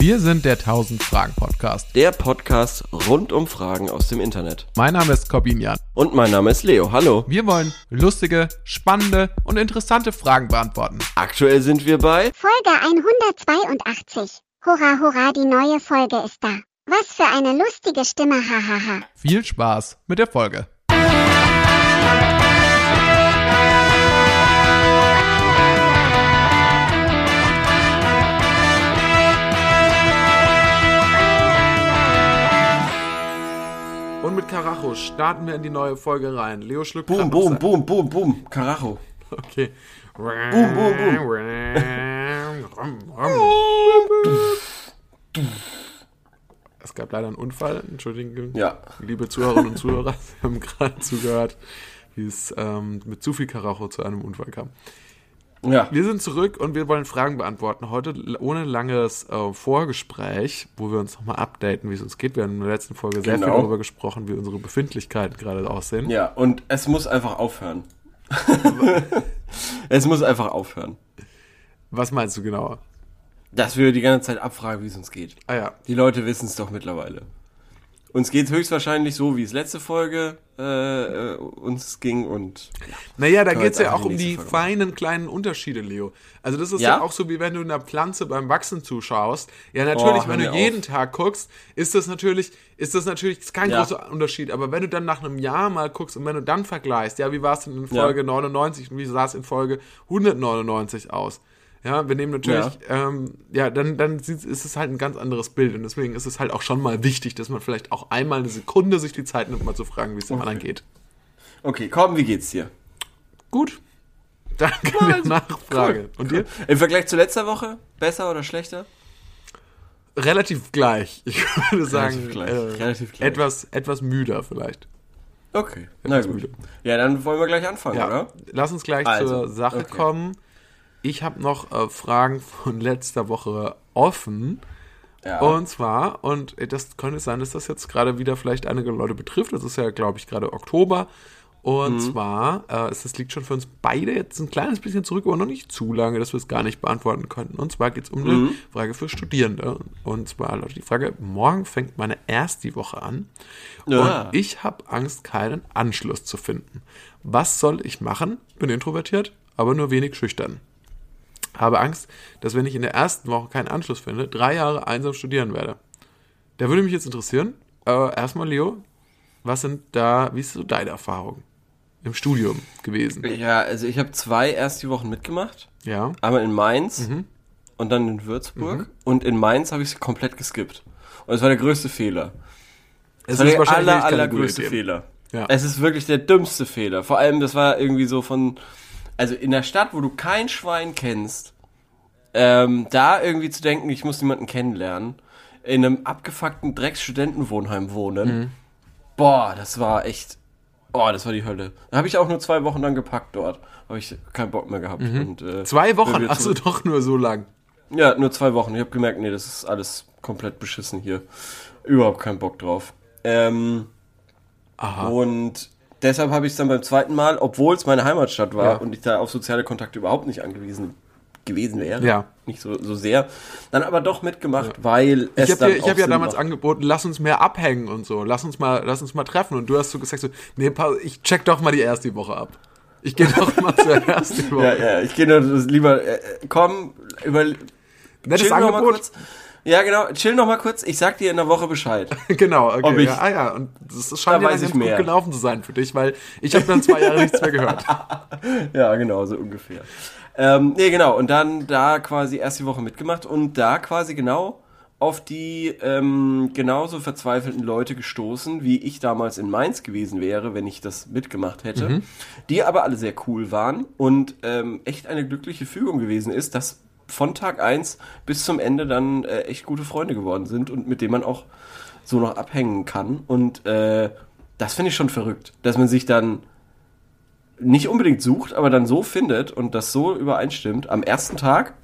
Wir sind der 1000 Fragen Podcast. Der Podcast rund um Fragen aus dem Internet. Mein Name ist Corbin Jan. Und mein Name ist Leo. Hallo. Wir wollen lustige, spannende und interessante Fragen beantworten. Aktuell sind wir bei Folge 182. Hurra, hurra, die neue Folge ist da. Was für eine lustige Stimme, hahaha. Viel Spaß mit der Folge. Und mit Karacho starten wir in die neue Folge rein. Leo schluckt Boom, boom, boom, boom, boom. Karacho. Okay. Boom, boom, Es gab leider einen Unfall. Entschuldigung. Ja. Liebe Zuhörerinnen und Zuhörer, Sie haben gerade zugehört, wie es ähm, mit zu viel Karacho zu einem Unfall kam. Ja. Wir sind zurück und wir wollen Fragen beantworten. Heute ohne langes äh, Vorgespräch, wo wir uns nochmal updaten, wie es uns geht. Wir haben in der letzten Folge sehr viel Genau. darüber gesprochen, wie unsere Befindlichkeiten gerade aussehen. Ja, und es muss einfach aufhören. es muss einfach aufhören. Was meinst du genau? Dass wir die ganze Zeit abfragen, wie es uns geht. Ah ja, Die Leute wissen es doch mittlerweile. Uns geht höchstwahrscheinlich so, wie es letzte Folge äh, äh, uns ging und Naja, da geht es ja auch um die Folge machen. feinen kleinen Unterschiede, Leo. Also das ist ja? Ja? auch so, wie wenn du einer Pflanze beim Wachsen zuschaust. Ja, natürlich, Oh, wenn du jeden auf. Tag guckst, ist das natürlich, ist das natürlich ist kein Ja. großer Unterschied. Aber wenn du dann nach einem Jahr mal guckst und wenn du dann vergleichst, ja, wie war es denn in Ja. Folge 99 und wie sah es in Folge 199 aus? Ja, wir nehmen natürlich, ja, ähm, ja dann, dann ist es halt ein ganz anderes Bild. Und deswegen ist es halt auch schon mal wichtig, dass man vielleicht auch einmal eine Sekunde sich die Zeit nimmt, mal zu fragen, wie es dem anderen geht. Okay, komm, wie geht's dir? Gut. Danke der Nachfrage. Und dir? Im Vergleich zu letzter Woche? Besser oder schlechter? Relativ gleich. Ich würde sagen, gleich, äh, relativ gleich. etwas, etwas müder vielleicht. Okay, na Etwas gut. müde. Ja, dann wollen wir gleich anfangen, Ja, oder? lass uns gleich Also, zur Sache okay. kommen. Ich habe noch äh, Fragen von letzter Woche offen. Ja. Und zwar, und das könnte sein, dass das jetzt gerade wieder vielleicht einige Leute betrifft. Das ist ja, glaube ich, gerade Oktober. Und Mhm. zwar, äh, es das liegt schon für uns beide jetzt ein kleines bisschen zurück, aber noch nicht zu lange, dass wir es gar nicht beantworten könnten. Und zwar geht es um Mhm. eine Frage für Studierende. Und zwar lautet die Frage, morgen fängt meine erste Woche an. Ja. Und ich habe Angst, keinen Anschluss zu finden. Was soll ich machen? Bin introvertiert, aber nur wenig schüchtern. Habe Angst, dass wenn ich in der ersten Woche keinen Anschluss finde, drei Jahre einsam studieren werde. Da würde mich jetzt interessieren, äh, erstmal Leo, was sind da, wie ist so deine Erfahrung im Studium gewesen? Ja, also ich habe zwei erste Wochen mitgemacht. Ja, Einmal in Mainz Mhm. und dann in Würzburg. Und in Mainz habe ich es komplett geskippt. Und es war der größte Fehler. es war der aller, allergrößte. Fehler. Ja. Es ist wirklich der dümmste Fehler. Vor allem, das war irgendwie so von, also in der Stadt, wo du kein Schwein kennst, ähm, da irgendwie zu denken, ich muss jemanden kennenlernen, in einem abgefuckten Drecksstudentenwohnheim wohnen. Mhm. Boah, das war echt, boah, das war die Hölle. Da habe ich auch nur zwei Wochen dann gepackt dort. Habe ich keinen Bock mehr gehabt. Und, äh, Mhm. Zwei Wochen, achso, doch nur so lang. Ja, nur zwei Wochen. Ich habe gemerkt, nee, das ist alles komplett beschissen hier. Überhaupt keinen Bock drauf. Ähm, Aha. und deshalb habe ich es dann beim zweiten Mal, obwohl es meine Heimatstadt war Ja. und ich da auf soziale Kontakte überhaupt nicht angewiesen gewesen wäre, Ja. nicht so, so sehr, dann aber doch mitgemacht, weil es Ich habe ja, ich hab ja damals macht. angeboten, lass uns mehr abhängen und so. Lass uns mal, lass uns mal treffen. Und du hast so gesagt, so, nee, Paul, ich check doch mal die erste Woche ab. Ich gehe doch mal zur ersten Woche. Ja, ja, ich gehe nur lieber, äh, äh, komm, über, Nettes Angebot. Ja, genau, chill noch mal kurz, ich sag dir in der Woche Bescheid. Genau, okay. Ob ich- ja, ah ja, und das scheint ja mehr. gut gelaufen zu sein für dich, weil ich habe dann zwei Jahre nichts mehr gehört. Ja, genau, so ungefähr. Ähm, nee, genau, und dann da quasi erst die Woche mitgemacht und da quasi genau auf die ähm, genauso verzweifelten Leute gestoßen, wie ich damals in Mainz gewesen wäre, wenn ich das mitgemacht hätte, die aber alle sehr cool waren und ähm, echt eine glückliche Fügung gewesen ist, dass von Tag eins bis zum Ende dann äh, echt gute Freunde geworden sind und mit denen man auch so noch abhängen kann. Und äh, das finde ich schon verrückt, dass man sich dann nicht unbedingt sucht, aber dann so findet und das so übereinstimmt am ersten Tag,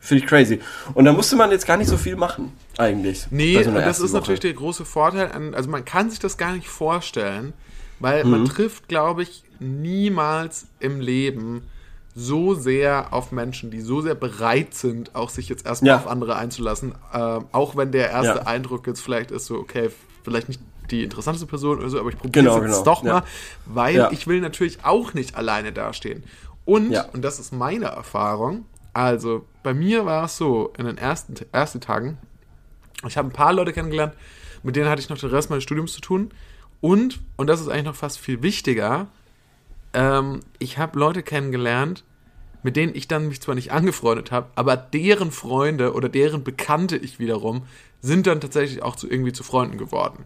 finde ich crazy. Und da musste man jetzt gar nicht so viel machen, eigentlich. Nee, so das ist Woche. natürlich der große Vorteil. An, also man kann sich das gar nicht vorstellen, weil Mhm. man trifft, glaube ich, niemals im Leben so sehr auf Menschen, die so sehr bereit sind, auch sich jetzt erstmal Ja. auf andere einzulassen. Ähm, auch wenn der erste Ja. Eindruck jetzt vielleicht ist so, okay, vielleicht nicht die interessanteste Person oder so, aber ich probiere Genau, es jetzt genau. doch mal, Ja. weil ich will natürlich auch nicht alleine dastehen. Und, und das ist meine Erfahrung, also bei mir war es so, in den ersten, ersten Tagen, ich habe ein paar Leute kennengelernt, mit denen hatte ich noch den Rest meines Studiums zu tun. Und, und das ist eigentlich noch fast viel wichtiger, ähm, ich habe Leute kennengelernt, mit denen ich dann mich zwar nicht angefreundet habe, aber deren Freunde oder deren Bekannte ich wiederum sind dann tatsächlich auch zu, irgendwie zu Freunden geworden.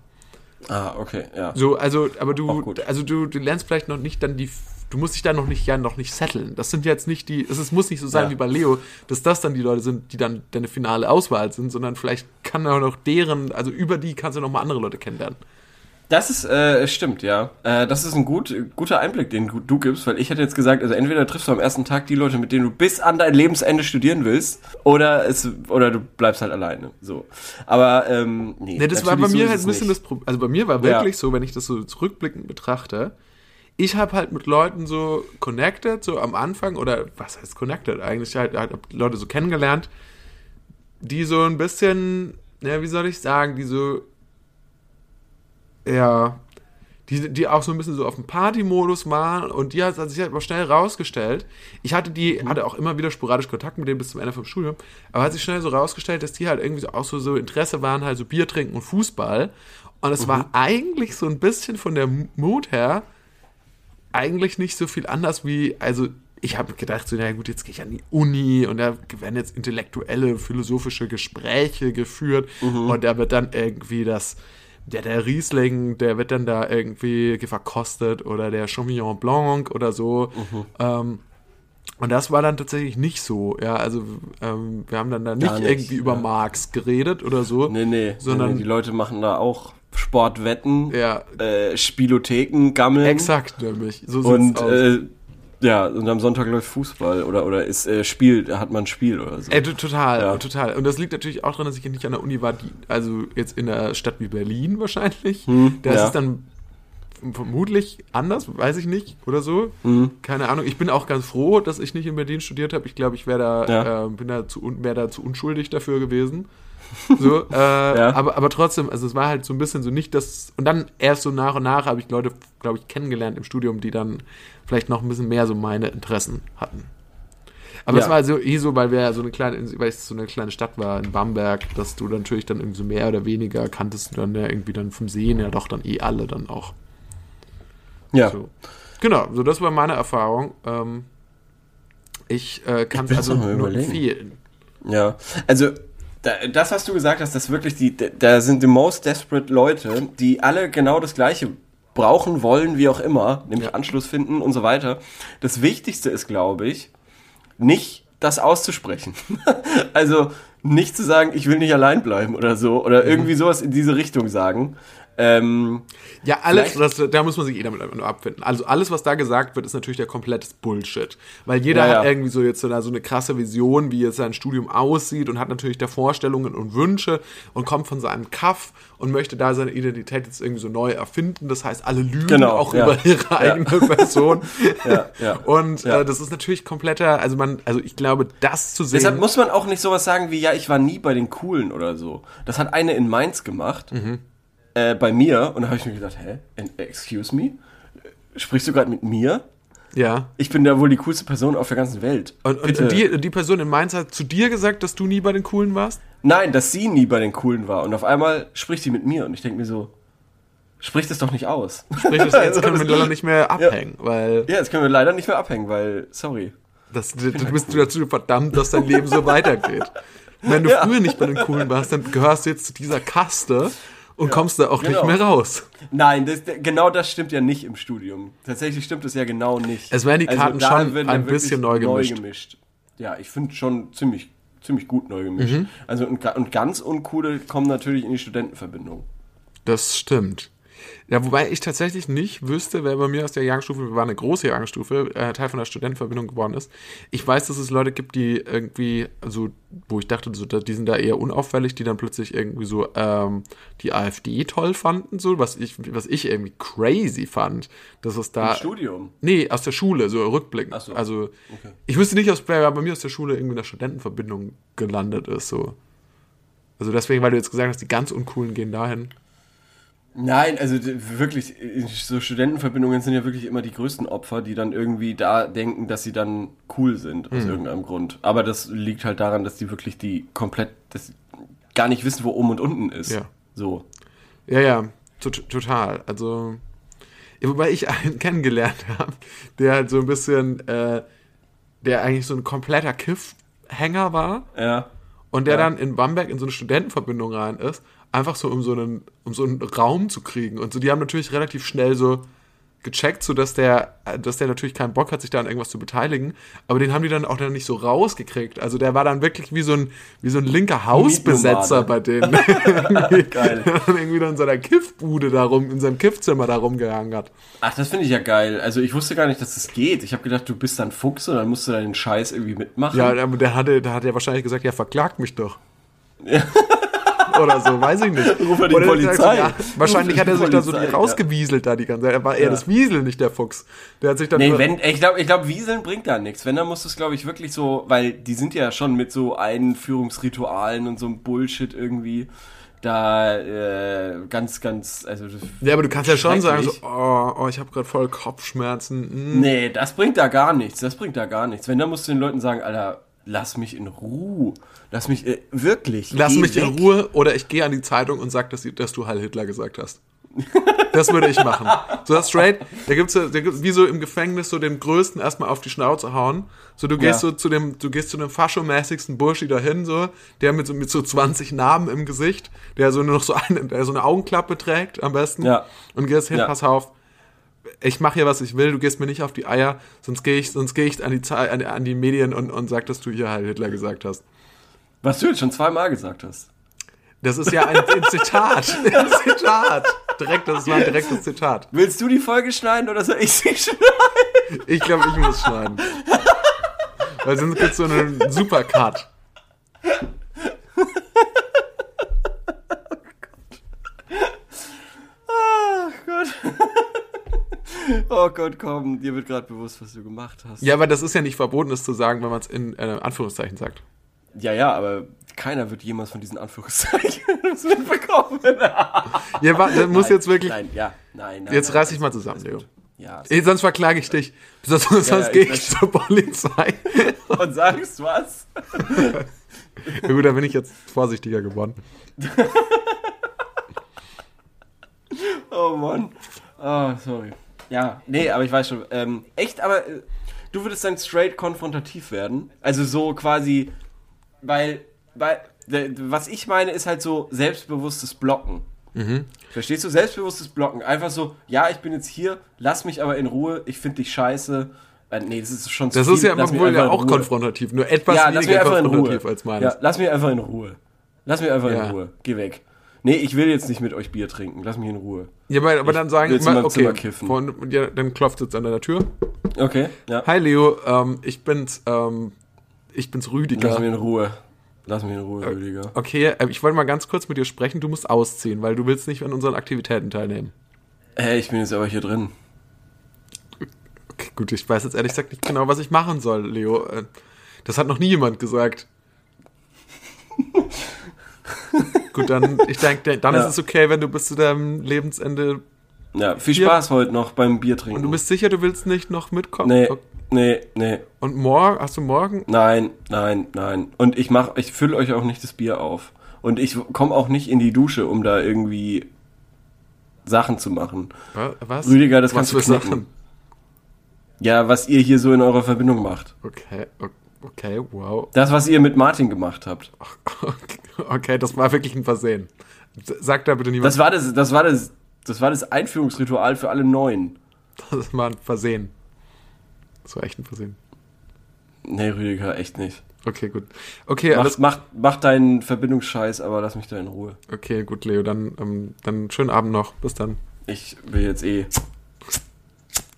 Ah, okay, ja. So, also, aber du, also du, du lernst vielleicht noch nicht dann die, du musst dich da noch nicht, ja, noch nicht setteln. Das sind jetzt nicht die, es ist, muss nicht so sein Ja. wie bei Leo, dass das dann die Leute sind, die dann deine finale Auswahl sind, sondern vielleicht kann auch noch deren, also über die kannst du noch mal andere Leute kennenlernen. Das ist, äh, stimmt, ja. Äh, das ist ein gut, guter Einblick, den du, du gibst, weil ich hätte jetzt gesagt, also entweder triffst du am ersten Tag die Leute, mit denen du bis an dein Lebensende studieren willst, oder es, oder du bleibst halt alleine. So. Aber, ähm, nee. Ne, das war bei so mir ist halt ein bisschen nicht. das Problem. Also bei mir war Ja. wirklich so, wenn ich das so zurückblickend betrachte, ich habe halt mit Leuten so connected, so am Anfang, oder was heißt connected eigentlich? Halt, halt hab Leute so kennengelernt, die so ein bisschen, ja, wie soll ich sagen, die so, ja, die, die auch so ein bisschen so auf dem Party-Modus waren und die hat, sich halt aber schnell rausgestellt. Ich hatte die, hatte auch immer wieder sporadisch Kontakt mit denen bis zum Ende vom Studium, aber hat sich schnell so rausgestellt, dass die halt irgendwie auch so, so Interesse waren, halt so Bier trinken und Fußball. Und es war eigentlich so ein bisschen von der Mut her eigentlich nicht so viel anders wie, also ich habe gedacht, so, na gut, jetzt gehe ich an die Uni und da werden jetzt intellektuelle, philosophische Gespräche geführt und da wird dann irgendwie das, der, der Riesling, der wird dann da irgendwie verkostet oder der Chauvignon Blanc oder so. Ähm, und das war dann tatsächlich nicht so, ja, also ähm, wir haben dann da nicht, nicht, irgendwie über ja. Marx geredet oder so. Nee, nee, Sondern- nee, nee, die Leute machen da auch Sportwetten, Ja. äh, Spielotheken, Gammeln. Exakt, nämlich. So Und, äh, ja, und am Sonntag läuft Fußball oder, oder ist äh, Spiel, hat man ein Spiel oder so. To- total, Ja. total. Und das liegt natürlich auch daran, dass ich nicht an der Uni war, die, also jetzt in einer Stadt wie Berlin wahrscheinlich. Hm, da ist ja. es dann vermutlich anders, weiß ich nicht, oder so. Hm. Keine Ahnung. Ich bin auch ganz froh, dass ich nicht in Berlin studiert habe. Ich glaube, ich wäre da, Ja. äh, bin da zu, wäre da zu unschuldig dafür gewesen. So, äh, aber, aber trotzdem, also es war halt so ein bisschen so nicht das, und dann erst so nach und nach habe ich Leute, glaube ich, kennengelernt im Studium, die dann vielleicht noch ein bisschen mehr so meine Interessen hatten. Aber es Ja. war so eh so, weil wir ja so eine kleine, weil es so eine kleine Stadt war in Bamberg, dass du natürlich dann irgendwie so mehr oder weniger kanntest du dann ja irgendwie dann vom Sehen ja doch dann eh alle dann auch. ja. So. Genau, so das war meine Erfahrung. Ähm, ich äh, kann es also nur empfehlen. Ja, also das, was du gesagt hast, das wirklich die, da sind die most desperate Leute, die alle genau das Gleiche brauchen, wollen, wie auch immer, nämlich Ja. Anschluss finden und so weiter. Das Wichtigste ist, glaube ich, nicht das auszusprechen. also nicht zu sagen, ich will nicht allein bleiben oder so, Mhm. oder irgendwie sowas in diese Richtung sagen. Ähm, Ja, alles, das, da muss man sich eh damit nur abfinden. Also alles, was da gesagt wird, ist natürlich der komplette Bullshit. Weil jeder Ja, hat ja. irgendwie so jetzt so eine, so eine krasse Vision, wie jetzt sein Studium aussieht und hat natürlich da Vorstellungen und Wünsche und kommt von seinem Kaff und möchte da seine Identität jetzt irgendwie so neu erfinden. Das heißt, alle lügen Genau, auch ja. über ihre eigene Person. Und. Äh, das ist natürlich kompletter, also man, also ich glaube, das zu sehen. Deshalb muss man auch nicht sowas sagen wie, ja, ich war nie bei den Coolen oder so. Das hat eine in Mainz gemacht, Mhm. Äh, bei mir, und da habe ich mir gedacht, hä, excuse me? Sprichst du gerade mit mir? ja. Ich bin da wohl die coolste Person auf der ganzen Welt. Und, und die, die Person in Mainz hat zu dir gesagt, dass du nie bei den Coolen warst? Nein, dass sie nie bei den Coolen war. Und auf einmal spricht sie mit mir und ich denke mir so, sprich das doch nicht aus. Sprich, das, jetzt können wir leider nicht mehr abhängen, weil Ja, jetzt können wir leider nicht mehr abhängen, weil, sorry. das, du, du bist du dazu verdammt, dass dein Leben so weitergeht. Wenn du Ja. früher nicht bei den Coolen warst, dann gehörst du jetzt zu dieser Kaste und kommst da auch genau. nicht mehr raus. Nein, das, genau das stimmt ja nicht im Studium. Tatsächlich stimmt es ja genau nicht. Also Es werden die Karten schon werden ein bisschen neu gemischt. gemischt. Ja, ich finde schon ziemlich, ziemlich gut neu gemischt. Mhm. Also und, und ganz uncoole kommen natürlich in die Studentenverbindung. Das stimmt. Ja, wobei ich tatsächlich nicht wüsste, wer bei mir aus der Jahrgangsstufe, wir waren eine große Jahrgangsstufe, äh, Teil von der Studentenverbindung geworden ist. Ich weiß, dass es Leute gibt, die irgendwie, also, wo ich dachte, so, die sind da eher unauffällig, die dann plötzlich irgendwie so ähm, die AfD toll fanden, so, was ich, was ich irgendwie crazy fand. Dass es da. Im Studium. Nee, aus der Schule, so rückblickend. So. Also, Okay. ich wüsste nicht, wer bei mir aus der Schule irgendwie in der Studentenverbindung gelandet ist, so. Also deswegen, weil du jetzt gesagt hast, die ganz Uncoolen gehen dahin. Nein, also wirklich, so Studentenverbindungen sind ja wirklich immer die größten Opfer, die dann irgendwie da denken, dass sie dann cool sind, aus irgendeinem Grund. Aber das liegt halt daran, dass die wirklich die komplett, das gar nicht wissen, wo oben und unten ist. Ja. So. Ja, ja, tot- total. Also, ja, wobei ich einen kennengelernt habe, der halt so ein bisschen, äh, der eigentlich so ein kompletter Kiff-Hänger war Ja. und der Ja. dann in Bamberg in so eine Studentenverbindung rein ist, einfach so um so einen, um so einen Raum zu kriegen. Und so, die haben natürlich relativ schnell so gecheckt, so dass der, dass der natürlich keinen Bock hat, sich da an irgendwas zu beteiligen. Aber den haben die dann auch dann nicht so rausgekriegt. Also der war dann wirklich wie so ein, wie so ein linker Hausbesetzer bei denen. Geil. Der dann irgendwie dann in seiner Kiffbude darum, in seinem Kiffzimmer da rumgehangen hat. Ach, das finde ich ja geil. Also ich wusste gar nicht, dass das geht. Ich habe gedacht, du bist dann Fuchs und dann musst du deinen Scheiß irgendwie mitmachen. Ja, aber der hatte, da hat er wahrscheinlich gesagt, ja, verklagt mich doch. Oder so, weiß ich nicht. Ruf mal die Oder Polizei. Ja, wahrscheinlich hat er sich da so Polizei, ja. rausgewieselt da die ganze Zeit. Er war eher das Wiesel, nicht der Fuchs. Der hat sich dann Nee, wenn, ich glaube, ich glaub, Wieseln bringt da nichts. Wenn, dann musst du es, glaube ich, wirklich so, weil die sind ja schon mit so Einführungsritualen und so einem Bullshit irgendwie da äh, ganz, ganz, also ja, aber du kannst ja schon sagen, so, oh, oh ich habe gerade voll Kopfschmerzen. hm. Nee, das bringt da gar nichts. Das bringt da gar nichts. Wenn, dann musst du den Leuten sagen, Alter, lass mich in Ruhe. Lass mich, äh, wirklich. Lass mich in weg. Ruhe oder ich gehe an die Zeitung und sag, dass, dass du Heil Hitler gesagt hast. Das würde ich machen. So das straight, da gibt's da gibt's wie so im Gefängnis so den größten erstmal auf die Schnauze hauen. So du gehst Ja. so zu dem, du gehst zu dem faschomäßigsten Burschi dahin, so, der mit so, mit so 20 Narben im Gesicht, der so nur noch so eine, der so eine Augenklappe trägt am besten. Ja. Und gehst hin, Ja. pass auf. Ich mache hier, was ich will, du gehst mir nicht auf die Eier, sonst gehe ich, sonst gehe ich an die, an, an die Medien und, und sag, dass du hier Heil Hitler gesagt hast. Was du jetzt schon zweimal gesagt hast. Das ist ja ein, ein Zitat. Ein Zitat. Direkt, das war ein direktes Zitat. Willst du die Folge schneiden oder soll ich sie schneiden? Ich glaube, ich muss schneiden. Weil sonst gibt es so einen Supercut. Ach Gott. Oh Gott, komm, dir wird gerade bewusst, was du gemacht hast. Ja, aber das ist ja nicht verboten, das zu sagen, wenn man es in äh, Anführungszeichen sagt. Ja, ja, aber keiner wird jemals von diesen Anführungszeichen mitbekommen. Ja, wa- das muss jetzt wirklich. Nein, ja, nein, nein. Jetzt nein, reiß dich mal zusammen, Leo. Ja, Ey, sonst verklage ich dich. Sonst, sonst Ja, ja, gehe ich zur Polizei. und sagst was? Ja, gut, da bin ich jetzt vorsichtiger geworden. Oh Mann. Oh, sorry. Ja, nee, aber ich weiß schon. Ähm, echt, aber äh, du würdest dann straight konfrontativ werden. Also so quasi, weil, weil, was ich meine, ist halt so selbstbewusstes Blocken. Mhm. Verstehst du? Selbstbewusstes Blocken. Einfach so, ja, ich bin jetzt hier, lass mich aber in Ruhe, ich finde dich scheiße. Äh, nee, das ist schon zu Das viel. ist ja Lass wohl ja auch konfrontativ, nur etwas Ja, weniger konfrontativ als meines. Ja, lass mich einfach in Ruhe. Lass mich einfach Ja. in Ruhe. Geh weg. Nee, ich will jetzt nicht mit euch Bier trinken. Lass mich in Ruhe. Ja, aber, aber dann sagen mal, okay, von, ja, dann klopft jetzt an deiner Tür. Okay, ja. Hi Leo, ähm, ich bin's, ähm, ich bin's Rüdiger. Lass mich in Ruhe. Lass mich in Ruhe, Rüdiger. Okay, äh, ich wollte mal ganz kurz mit dir sprechen. Du musst ausziehen, weil du willst nicht an unseren Aktivitäten teilnehmen. Hey, ich bin jetzt aber hier drin. Okay, gut, ich weiß jetzt ehrlich gesagt nicht genau, was ich machen soll, Leo. Äh, Das hat noch nie jemand gesagt. gut, dann, ich denke, dann Ja. ist es okay, wenn du bis zu deinem Lebensende. Ja, viel Hier- Spaß heute noch beim Bier trinken. Und du bist sicher, du willst nicht noch mitkommen? Nee, Okay. nee, nee. Und morgen, hast du morgen? Nein, nein, nein. Und ich mach, ich fülle euch auch nicht das Bier auf. Und ich komme auch nicht in die Dusche, um da irgendwie Sachen zu machen. Wa- Was? Rüdiger, das Was kannst du für knicken. Sachen? Ja, was ihr hier so in eurer Verbindung macht. Okay, o- okay, wow. Das, was ihr mit Martin gemacht habt. Okay, das war wirklich ein Versehen. Sag da bitte niemand. Das war das, das war das, das war das Einführungsritual für alle Neuen. Das war ein Versehen. Das war echt ein Versehen. Nee, Rüdiger, echt nicht. Okay, gut. Okay, Mach, mach, mach deinen Verbindungsscheiß, aber lass mich da in Ruhe. Okay, gut, Leo. Dann, ähm, dann schönen Abend noch. Bis dann. Ich will jetzt eh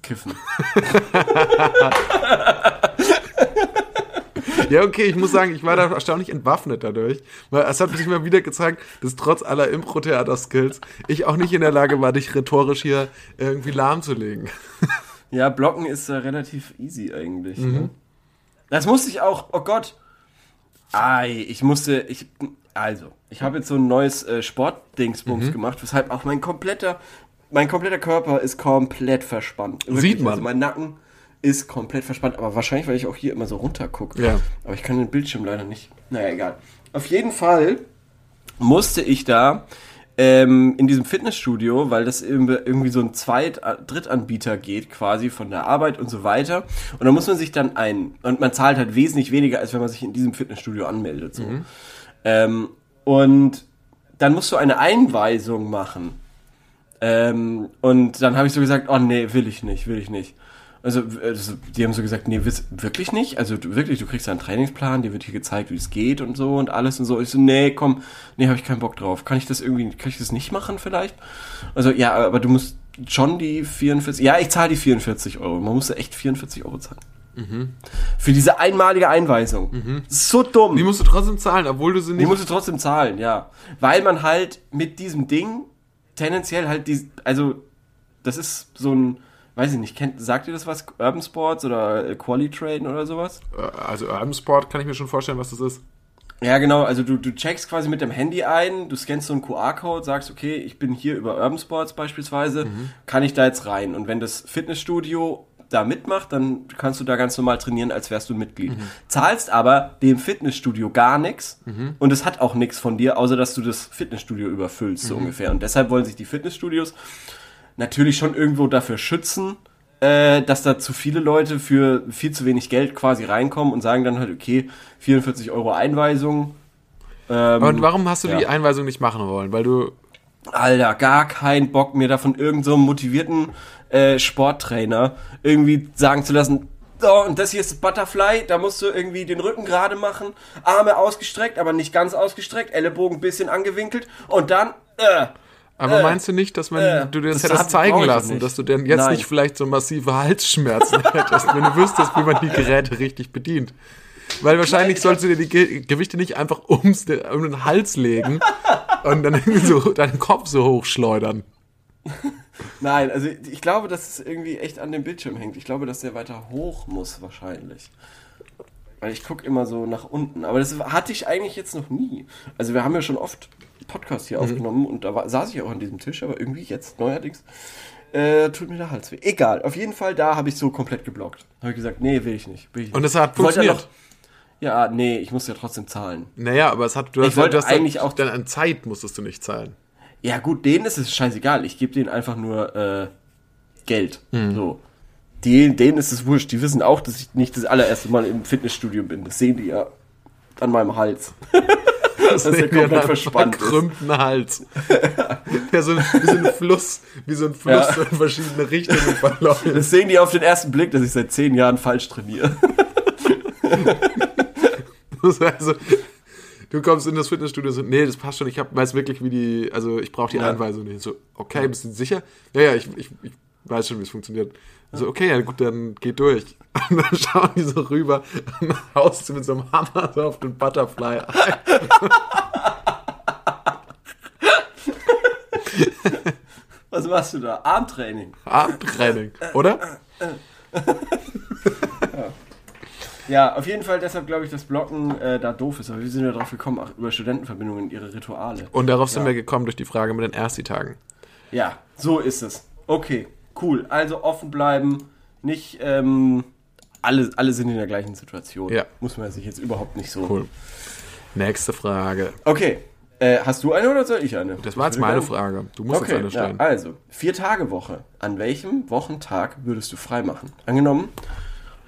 kiffen. Ja, okay, ich muss sagen, ich war da erstaunlich entwaffnet dadurch, weil es hat sich mal wieder gezeigt, dass trotz aller Impro-Theater-Skills ich auch nicht in der Lage war, dich rhetorisch hier irgendwie lahmzulegen. Ja, blocken ist äh, relativ easy eigentlich. Ne? Das musste ich auch, oh Gott. Ei, ich musste, ich, also, ich habe jetzt so ein neues äh, Sportdingsbums gemacht, weshalb auch mein kompletter, mein kompletter Körper ist komplett verspannt. Sieht man. Also mein Nacken ist komplett verspannt, aber wahrscheinlich, weil ich auch hier immer so runter gucke. Ja. Aber ich kann den Bildschirm leider nicht. Naja, egal. Auf jeden Fall musste ich da ähm, in diesem Fitnessstudio, weil das irgendwie so ein Zweit-, Drittanbieter geht, quasi von der Arbeit und so weiter. Und da muss man sich dann ein, und man zahlt halt wesentlich weniger, als wenn man sich in diesem Fitnessstudio anmeldet. So. Ähm, und dann musst du eine Einweisung machen. Ähm, und dann habe ich so gesagt, oh nee, will ich nicht, will ich nicht. Also, äh, die haben so gesagt, nee, wirklich nicht? Also du, wirklich, du kriegst einen Trainingsplan, dir wird hier gezeigt, wie es geht und so und alles und so. Ich so, nee, komm, nee, habe ich keinen Bock drauf. Kann ich das irgendwie, kann ich das nicht machen vielleicht? Also, ja, aber du musst schon die 44, ja, ich zahle die 44 Euro. Man musste echt 44 Euro zahlen. Für diese einmalige Einweisung. Ist so dumm. Die musst du trotzdem zahlen, obwohl du sie Die nicht. musst du trotzdem zahlen, ja. Weil man halt mit diesem Ding tendenziell halt die, also das ist so ein, weiß ich nicht, kennt, sagt ihr das was? Urban Sports oder äh, Quali Traden oder sowas? Also Urban Sport kann ich mir schon vorstellen, was das ist. Ja, genau, also du, du checkst quasi mit dem Handy ein, du scannst so einen QR-Code, sagst, okay, ich bin hier über Urban Sports beispielsweise, kann ich da jetzt rein? Und wenn das Fitnessstudio da mitmacht, dann kannst du da ganz normal trainieren, als wärst du ein Mitglied. Zahlst aber dem Fitnessstudio gar nichts und es hat auch nichts von dir, außer dass du das Fitnessstudio überfüllst, so ungefähr. Und deshalb wollen sich die Fitnessstudios natürlich schon irgendwo dafür schützen, äh, dass da zu viele Leute für viel zu wenig Geld quasi reinkommen und sagen dann halt, okay, 44 Euro Einweisung. Ähm, Und warum hast du die ja. Einweisung nicht machen wollen? Weil du. Alter, gar keinen Bock mir da von irgendeinem so motivierten äh, Sporttrainer irgendwie sagen zu lassen, so, und das hier ist Butterfly, da musst du irgendwie den Rücken gerade machen, Arme ausgestreckt, aber nicht ganz ausgestreckt, Ellenbogen ein bisschen angewinkelt und dann, äh, Aber Äh, meinst du nicht, dass man, äh, du dir das, das hättest zeigen lassen, dass du denn jetzt Nein. nicht vielleicht so massive Halsschmerzen hättest, wenn du wüsstest, wie man die Geräte richtig bedient? Weil wahrscheinlich sollst du dir die Ge Gewichte nicht einfach ums, um den Hals legen und dann irgendwie so deinen Kopf so hochschleudern. Nein, also ich glaube, dass es irgendwie echt an dem Bildschirm hängt. Ich glaube, dass der weiter hoch muss wahrscheinlich. Weil ich gucke immer so nach unten. Aber das hatte ich eigentlich jetzt noch nie. Also wir haben ja schon oft Podcast hier aufgenommen und da war, saß ich auch an diesem Tisch, aber irgendwie jetzt neuerdings äh, tut mir der Hals weh. Egal, auf jeden Fall da habe ich so komplett geblockt. Habe ich gesagt, nee, will ich nicht. Will ich nicht. Und das hat funktioniert. Ja, nee, ich muss ja trotzdem zahlen. Naja, aber es hat, du Ich hast, wollte du hast eigentlich ja, auch- dann an Zeit musstest du nicht zahlen. Ja, gut, denen ist es scheißegal. Ich gebe denen einfach nur äh, Geld. So. Die, denen ist es wurscht. Die wissen auch, dass ich nicht das allererste Mal im Fitnessstudio bin. Das sehen die ja an meinem Hals. Das sehen wir komplett verspannt ist. verkrümmten Hals. ja, so ein, wie so ein Fluss, wie so ein Fluss Ja. in verschiedene Richtungen verläuft. Das sehen die auf den ersten Blick, dass ich seit zehn Jahren falsch trainiere. Das ist also, du kommst in das Fitnessstudio und so, nee, das passt schon, ich hab, weiß wirklich, wie die, also ich brauche die Ja. Einweisung nicht. So, okay, bist du sicher? Ja, ja, ich, ich, ich weiß schon, wie es funktioniert. So, okay, ja gut, dann geht durch. Und dann schauen die so rüber und haust du mit so einem Hammer so auf den Butterfly ein. Was machst du da? Armtraining. Armtraining, oder? Ja, auf jeden Fall deshalb glaube ich, dass Blocken äh, da doof ist. Aber wir sind ja darauf gekommen, ach, über Studentenverbindungen, ihre Rituale. Und darauf sind Ja. wir gekommen durch die Frage mit den Ersti-Tagen. Ja, so ist es. Okay, cool. Also offen bleiben, nicht ähm, alle, alle sind in der gleichen Situation. Ja. Muss man sich jetzt überhaupt nicht so. Cool. Nächste Frage. Okay, äh, hast du eine oder soll ich eine? Das war jetzt meine gerne- Frage. Du musst Okay, jetzt eine ja, stellen. also, vier Tage Woche. An welchem Wochentag würdest du frei machen? Angenommen,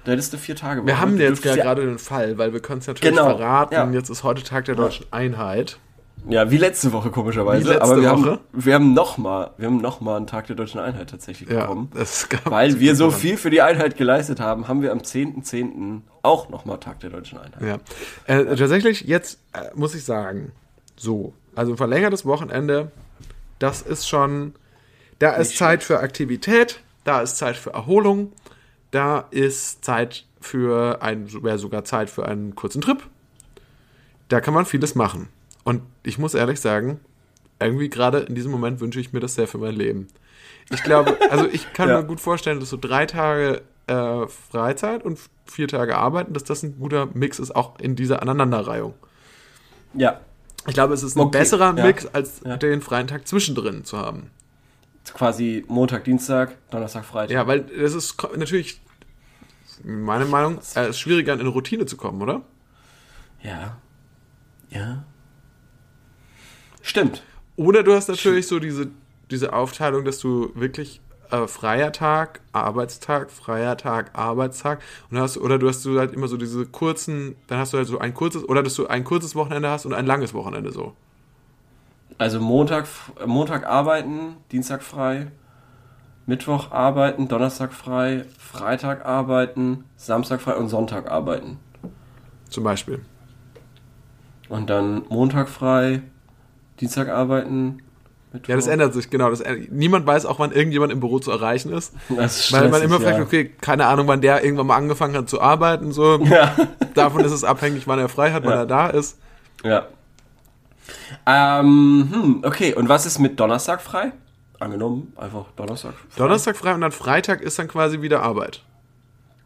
da hättest du vier Tage Woche. Wir haben jetzt ja gerade den Fall, weil wir können es natürlich Genau, verraten. ja. Jetzt ist heute Tag der deutschen Einheit. Ja, wie letzte Woche komischerweise. Wie letzte aber wir Woche? haben, wir haben nochmal, wir haben noch mal einen Tag der deutschen Einheit tatsächlich Ja, bekommen. Weil wir so viel für die Einheit geleistet haben, haben wir am 10.10. auch nochmal Tag der deutschen Einheit. Ja. Äh, tatsächlich, jetzt äh, muss ich sagen, so, also ein verlängertes Wochenende, das ist schon, Da ist Nicht Zeit für Aktivität, da ist Zeit für Erholung, da ist Zeit für ein, wäre sogar Zeit für einen kurzen Trip. Da kann man vieles machen. Und ich muss ehrlich sagen, irgendwie gerade in diesem Moment wünsche ich mir das sehr für mein Leben. Ich glaube, also ich kann Ja. mir gut vorstellen, dass so drei Tage äh, Freizeit und vier Tage Arbeiten, dass das ein guter Mix ist, auch in dieser Aneinanderreihung. Ja, Ich glaube, es ist ein Okay, besserer ja. Mix, als Ja. den freien Tag zwischendrin zu haben. quasi Montag, Dienstag, Donnerstag, Freitag. Ja, weil es ist natürlich, meine Meinung, es ist schwieriger in eine Routine zu kommen, oder? Ja. Ja. Stimmt. Oder du hast natürlich so diese, diese Aufteilung, dass du wirklich äh, freier Tag, Arbeitstag, freier Tag, Arbeitstag und hast, oder du hast so halt immer so diese kurzen, dann hast du halt so ein kurzes, oder dass du ein kurzes Wochenende hast und ein langes Wochenende so. Also Montag, Montag arbeiten, Dienstag frei, Mittwoch arbeiten, Donnerstag frei, Freitag arbeiten, Samstag frei und Sonntag arbeiten. Zum Beispiel. Und dann Montag frei, Dienstag arbeiten, Mittwoch. Ja, das ändert sich, genau. Das, ändert- niemand weiß auch, wann irgendjemand im Büro zu erreichen ist. Das ist Weil man immer fragt, ja. okay, keine Ahnung, wann der irgendwann mal angefangen hat zu arbeiten. So. Ja. Davon ist es abhängig, wann er frei hat, wann Ja. er da ist. Ja. Ähm, hm, okay, und was ist mit Donnerstag frei? Angenommen, einfach Donnerstag. Frei. Donnerstag frei und dann Freitag ist dann quasi wieder Arbeit.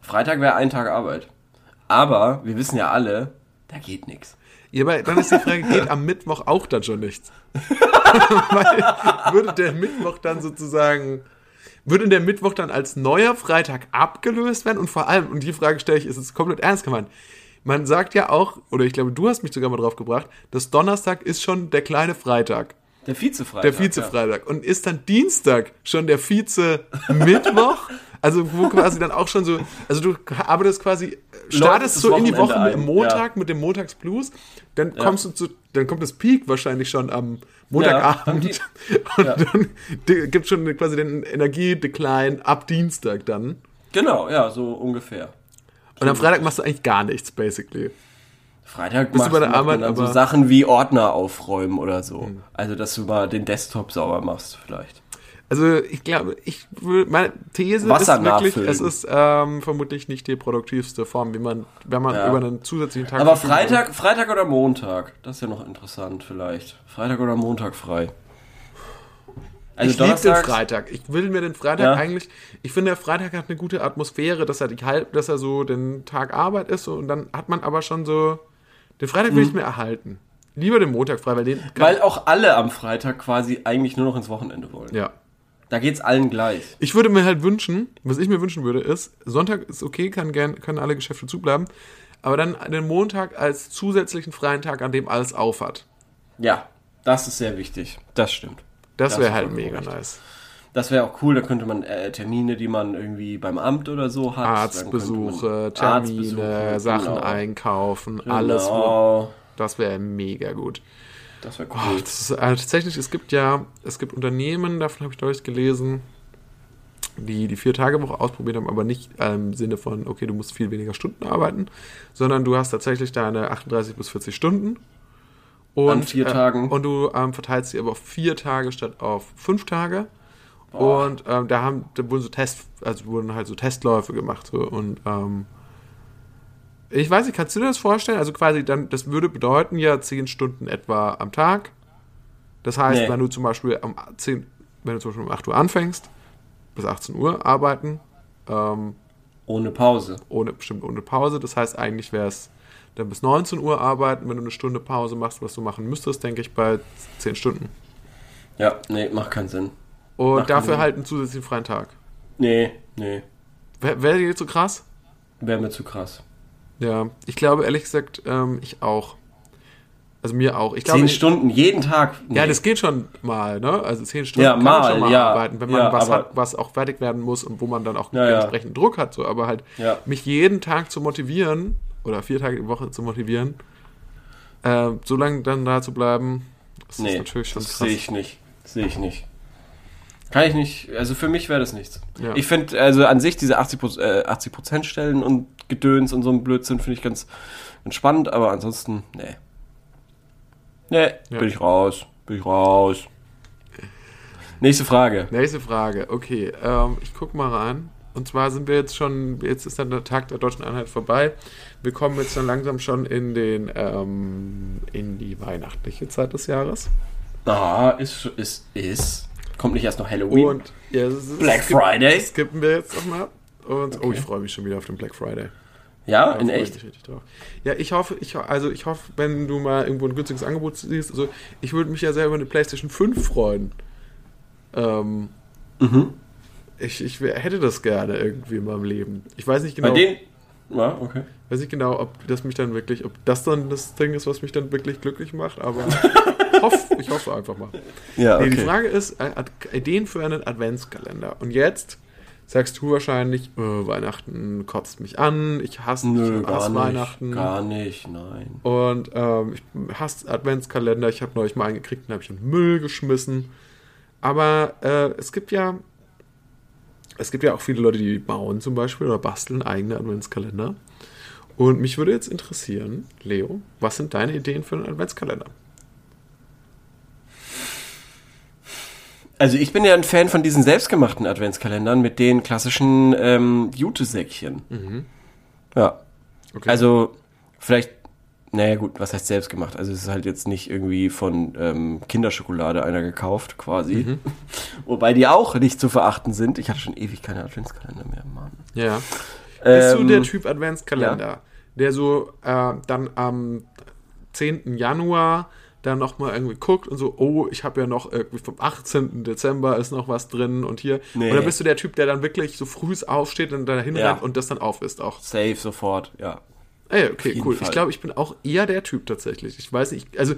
Freitag wäre ein Tag Arbeit. Aber wir wissen ja alle, da geht nichts. Ja, aber dann ist die Frage, geht am Mittwoch auch dann schon nichts? Weil würde der Mittwoch dann sozusagen, würde der Mittwoch dann als neuer Freitag abgelöst werden? Und vor allem, und die Frage stelle ich, ist es komplett ernst gemeint. Man sagt ja auch, oder ich glaube, du hast mich sogar mal drauf gebracht, dass Donnerstag ist schon der kleine Freitag. Der Vizefreitag. Der Vize-Freitag. Und ist dann Dienstag schon der Vize-Mittwoch? Also, wo quasi dann auch schon so, also du arbeitest quasi, startest so in die Woche mit dem Montag, mit dem Montagsblues, dann Ja. kommst du zu, dann kommt das Peak wahrscheinlich schon am Montagabend Ja, und ja. dann gibt schon quasi den Energiedecline ab Dienstag dann. Genau, ja, so ungefähr. Und am Freitag machst du eigentlich gar nichts, basically. Freitag Bist du machst, bei der Arbeit, man dann so. Sachen wie Ordner aufräumen oder so. Also, dass du mal den Desktop sauber machst, vielleicht. Also ich glaube, ich meine These Wasser ist wirklich, nachfüllen. es ist ähm, vermutlich nicht die produktivste Form, wie man, wenn man Ja. über einen zusätzlichen Tag Aber verfügen kann. Freitag, Freitag oder Montag? Das ist ja noch interessant, vielleicht. Freitag oder Montag frei. Also ich liebe den Freitag. Ich will mir den Freitag Ja. eigentlich. Ich finde, der Freitag hat eine gute Atmosphäre, dass er die halb, dass er so den Tag Arbeit ist so, und dann hat man aber schon so. Den Freitag will ich mir erhalten. Lieber den Montag frei, weil den. Mhm. Weil auch alle am Freitag quasi eigentlich nur noch ins Wochenende wollen. ja. Da geht's allen gleich. Ich würde mir halt wünschen, was ich mir wünschen würde, ist, Sonntag ist okay, kann gern, können alle Geschäfte zubleiben, aber dann den Montag als zusätzlichen freien Tag, an dem alles auf hat. Ja, das ist sehr wichtig. Das stimmt. Das Das wäre halt mega richtig. nice. Das wäre auch cool, da könnte man äh, Termine, die man irgendwie beim Amt oder so hat. Arztbesuche, Termine, Arztbesuche, Sachen genau. einkaufen, alles. Wo, Genau. das wäre mega gut. Das wäre Oh, cool. das ist, äh, tatsächlich, es gibt ja, es gibt Unternehmen, davon habe ich neulich gelesen, die die Vier-Tage-Woche ausprobiert haben, aber nicht im Sinne von, okay, du musst viel weniger Stunden arbeiten, sondern du hast tatsächlich deine 38 bis 40 Stunden. Und, An vier Tagen. und du ähm, verteilst sie aber auf vier Tage statt auf fünf Tage. Boah. Und ähm, da haben, da wurden so Test, also wurden halt so Testläufe gemacht. So, und ähm, ich weiß nicht, kannst du dir das vorstellen? Also quasi dann, das würde bedeuten ja zehn Stunden etwa am Tag. Das heißt, Nee. wenn du zum Beispiel um 10, wenn du zum Beispiel um 8 Uhr anfängst, bis 18 Uhr arbeiten, ähm, Ohne Pause. ohne, bestimmt ohne Pause. Das heißt, eigentlich wäre es dann bis 19 Uhr arbeiten, wenn du eine Stunde Pause machst, was du machen müsstest, denke ich, bei 10 Stunden. Ja, nee, macht keinen Sinn. Und Macht dafür Sinn. halt einen zusätzlichen freien Tag. Nee, nee. Wäre wär dir so krass? Wäre mir zu krass. Ja, ich glaube ehrlich gesagt, ähm, ich auch. Also mir auch. Ich glaube, Zehn ich- Stunden jeden Tag. Nee. Ja, das geht schon mal, ne? Also zehn Stunden Ja, kann man mal, schon mal ja. arbeiten, wenn man Ja, was hat, was auch fertig werden muss und wo man dann auch entsprechend Druck hat. So, aber halt mich jeden Tag zu motivieren oder vier Tage die Woche zu motivieren, äh, so lange dann da zu bleiben, das nee, ist natürlich schon das krass. sehe ich nicht. Sehe ich nicht. Kann ich nicht, also für mich wäre das nichts. Ja. Ich finde, also an sich diese 80%, Proz- äh, 80 Stellen und Gedöns und so ein Blödsinn finde ich ganz, ganz spannend, aber ansonsten, nee. Nee, Ja. bin ich raus, bin ich raus. Nächste Frage. Nächste Frage. Okay, ähm, ich guck mal rein. Und zwar sind wir jetzt schon, jetzt ist dann der Tag der deutschen Einheit vorbei. Wir kommen jetzt dann langsam schon in den, ähm, in die weihnachtliche Zeit des Jahres. Ah, ist, ist, ist. Kommt nicht erst noch Halloween? Und ja, es ist- Black skip- Friday? Skippen wir jetzt nochmal. Und oh, Okay. ich freue mich schon wieder auf den Black Friday. ja, Da in ich echt? drauf. Ja, ich hoffe, ich, also ich hoffe, wenn du mal irgendwo ein günstiges Angebot siehst, also ich würde mich ja sehr über eine PlayStation 5 freuen. Ähm, Mhm. ich, ich hätte das gerne irgendwie in meinem Leben. Ich weiß nicht Bei genau, denen. Ja, okay. weiß nicht genau, ob das mich dann wirklich, ob das dann das Ding ist, was mich dann wirklich glücklich macht, aber hoff, ich hoffe einfach mal. Ja, Nee, die okay. Frage ist, äh, Ideen für einen Adventskalender. Und jetzt sagst du wahrscheinlich, äh, Weihnachten kotzt mich an, ich hasse, Nö, ich gar hasse nicht. Weihnachten. Gar nicht, nein. Und ähm, ich hasse Adventskalender. Ich habe neulich mal einen gekriegt, den habe ich in den Müll geschmissen. Aber äh, es gibt ja es gibt ja auch viele Leute, die bauen zum Beispiel oder basteln eigene Adventskalender. Und mich würde jetzt interessieren, Leo, was sind deine Ideen für einen Adventskalender? Also ich bin ja ein Fan von diesen selbstgemachten Adventskalendern mit den klassischen ähm, Jute-Säckchen. Ja. Okay. Also vielleicht, naja gut, was heißt selbstgemacht? Also es ist halt jetzt nicht irgendwie von ähm, Kinderschokolade einer gekauft quasi. Wobei die auch nicht zu verachten sind. Ich hatte schon ewig keine Adventskalender mehr, Mann. Ja. Bist du Ähm, der Typ Adventskalender, der so äh, dann am 10. Januar dann nochmal irgendwie guckt und so, oh, ich habe ja noch irgendwie vom 18. Dezember ist noch was drin und hier. Nee. Oder bist du der Typ, der dann wirklich so früh aufsteht und da hinrennt Ja. und das dann aufisst auch? Safe sofort, ja. Ey, okay, cool. Fall. Ich glaube, ich bin auch eher der Typ tatsächlich. Ich weiß nicht, also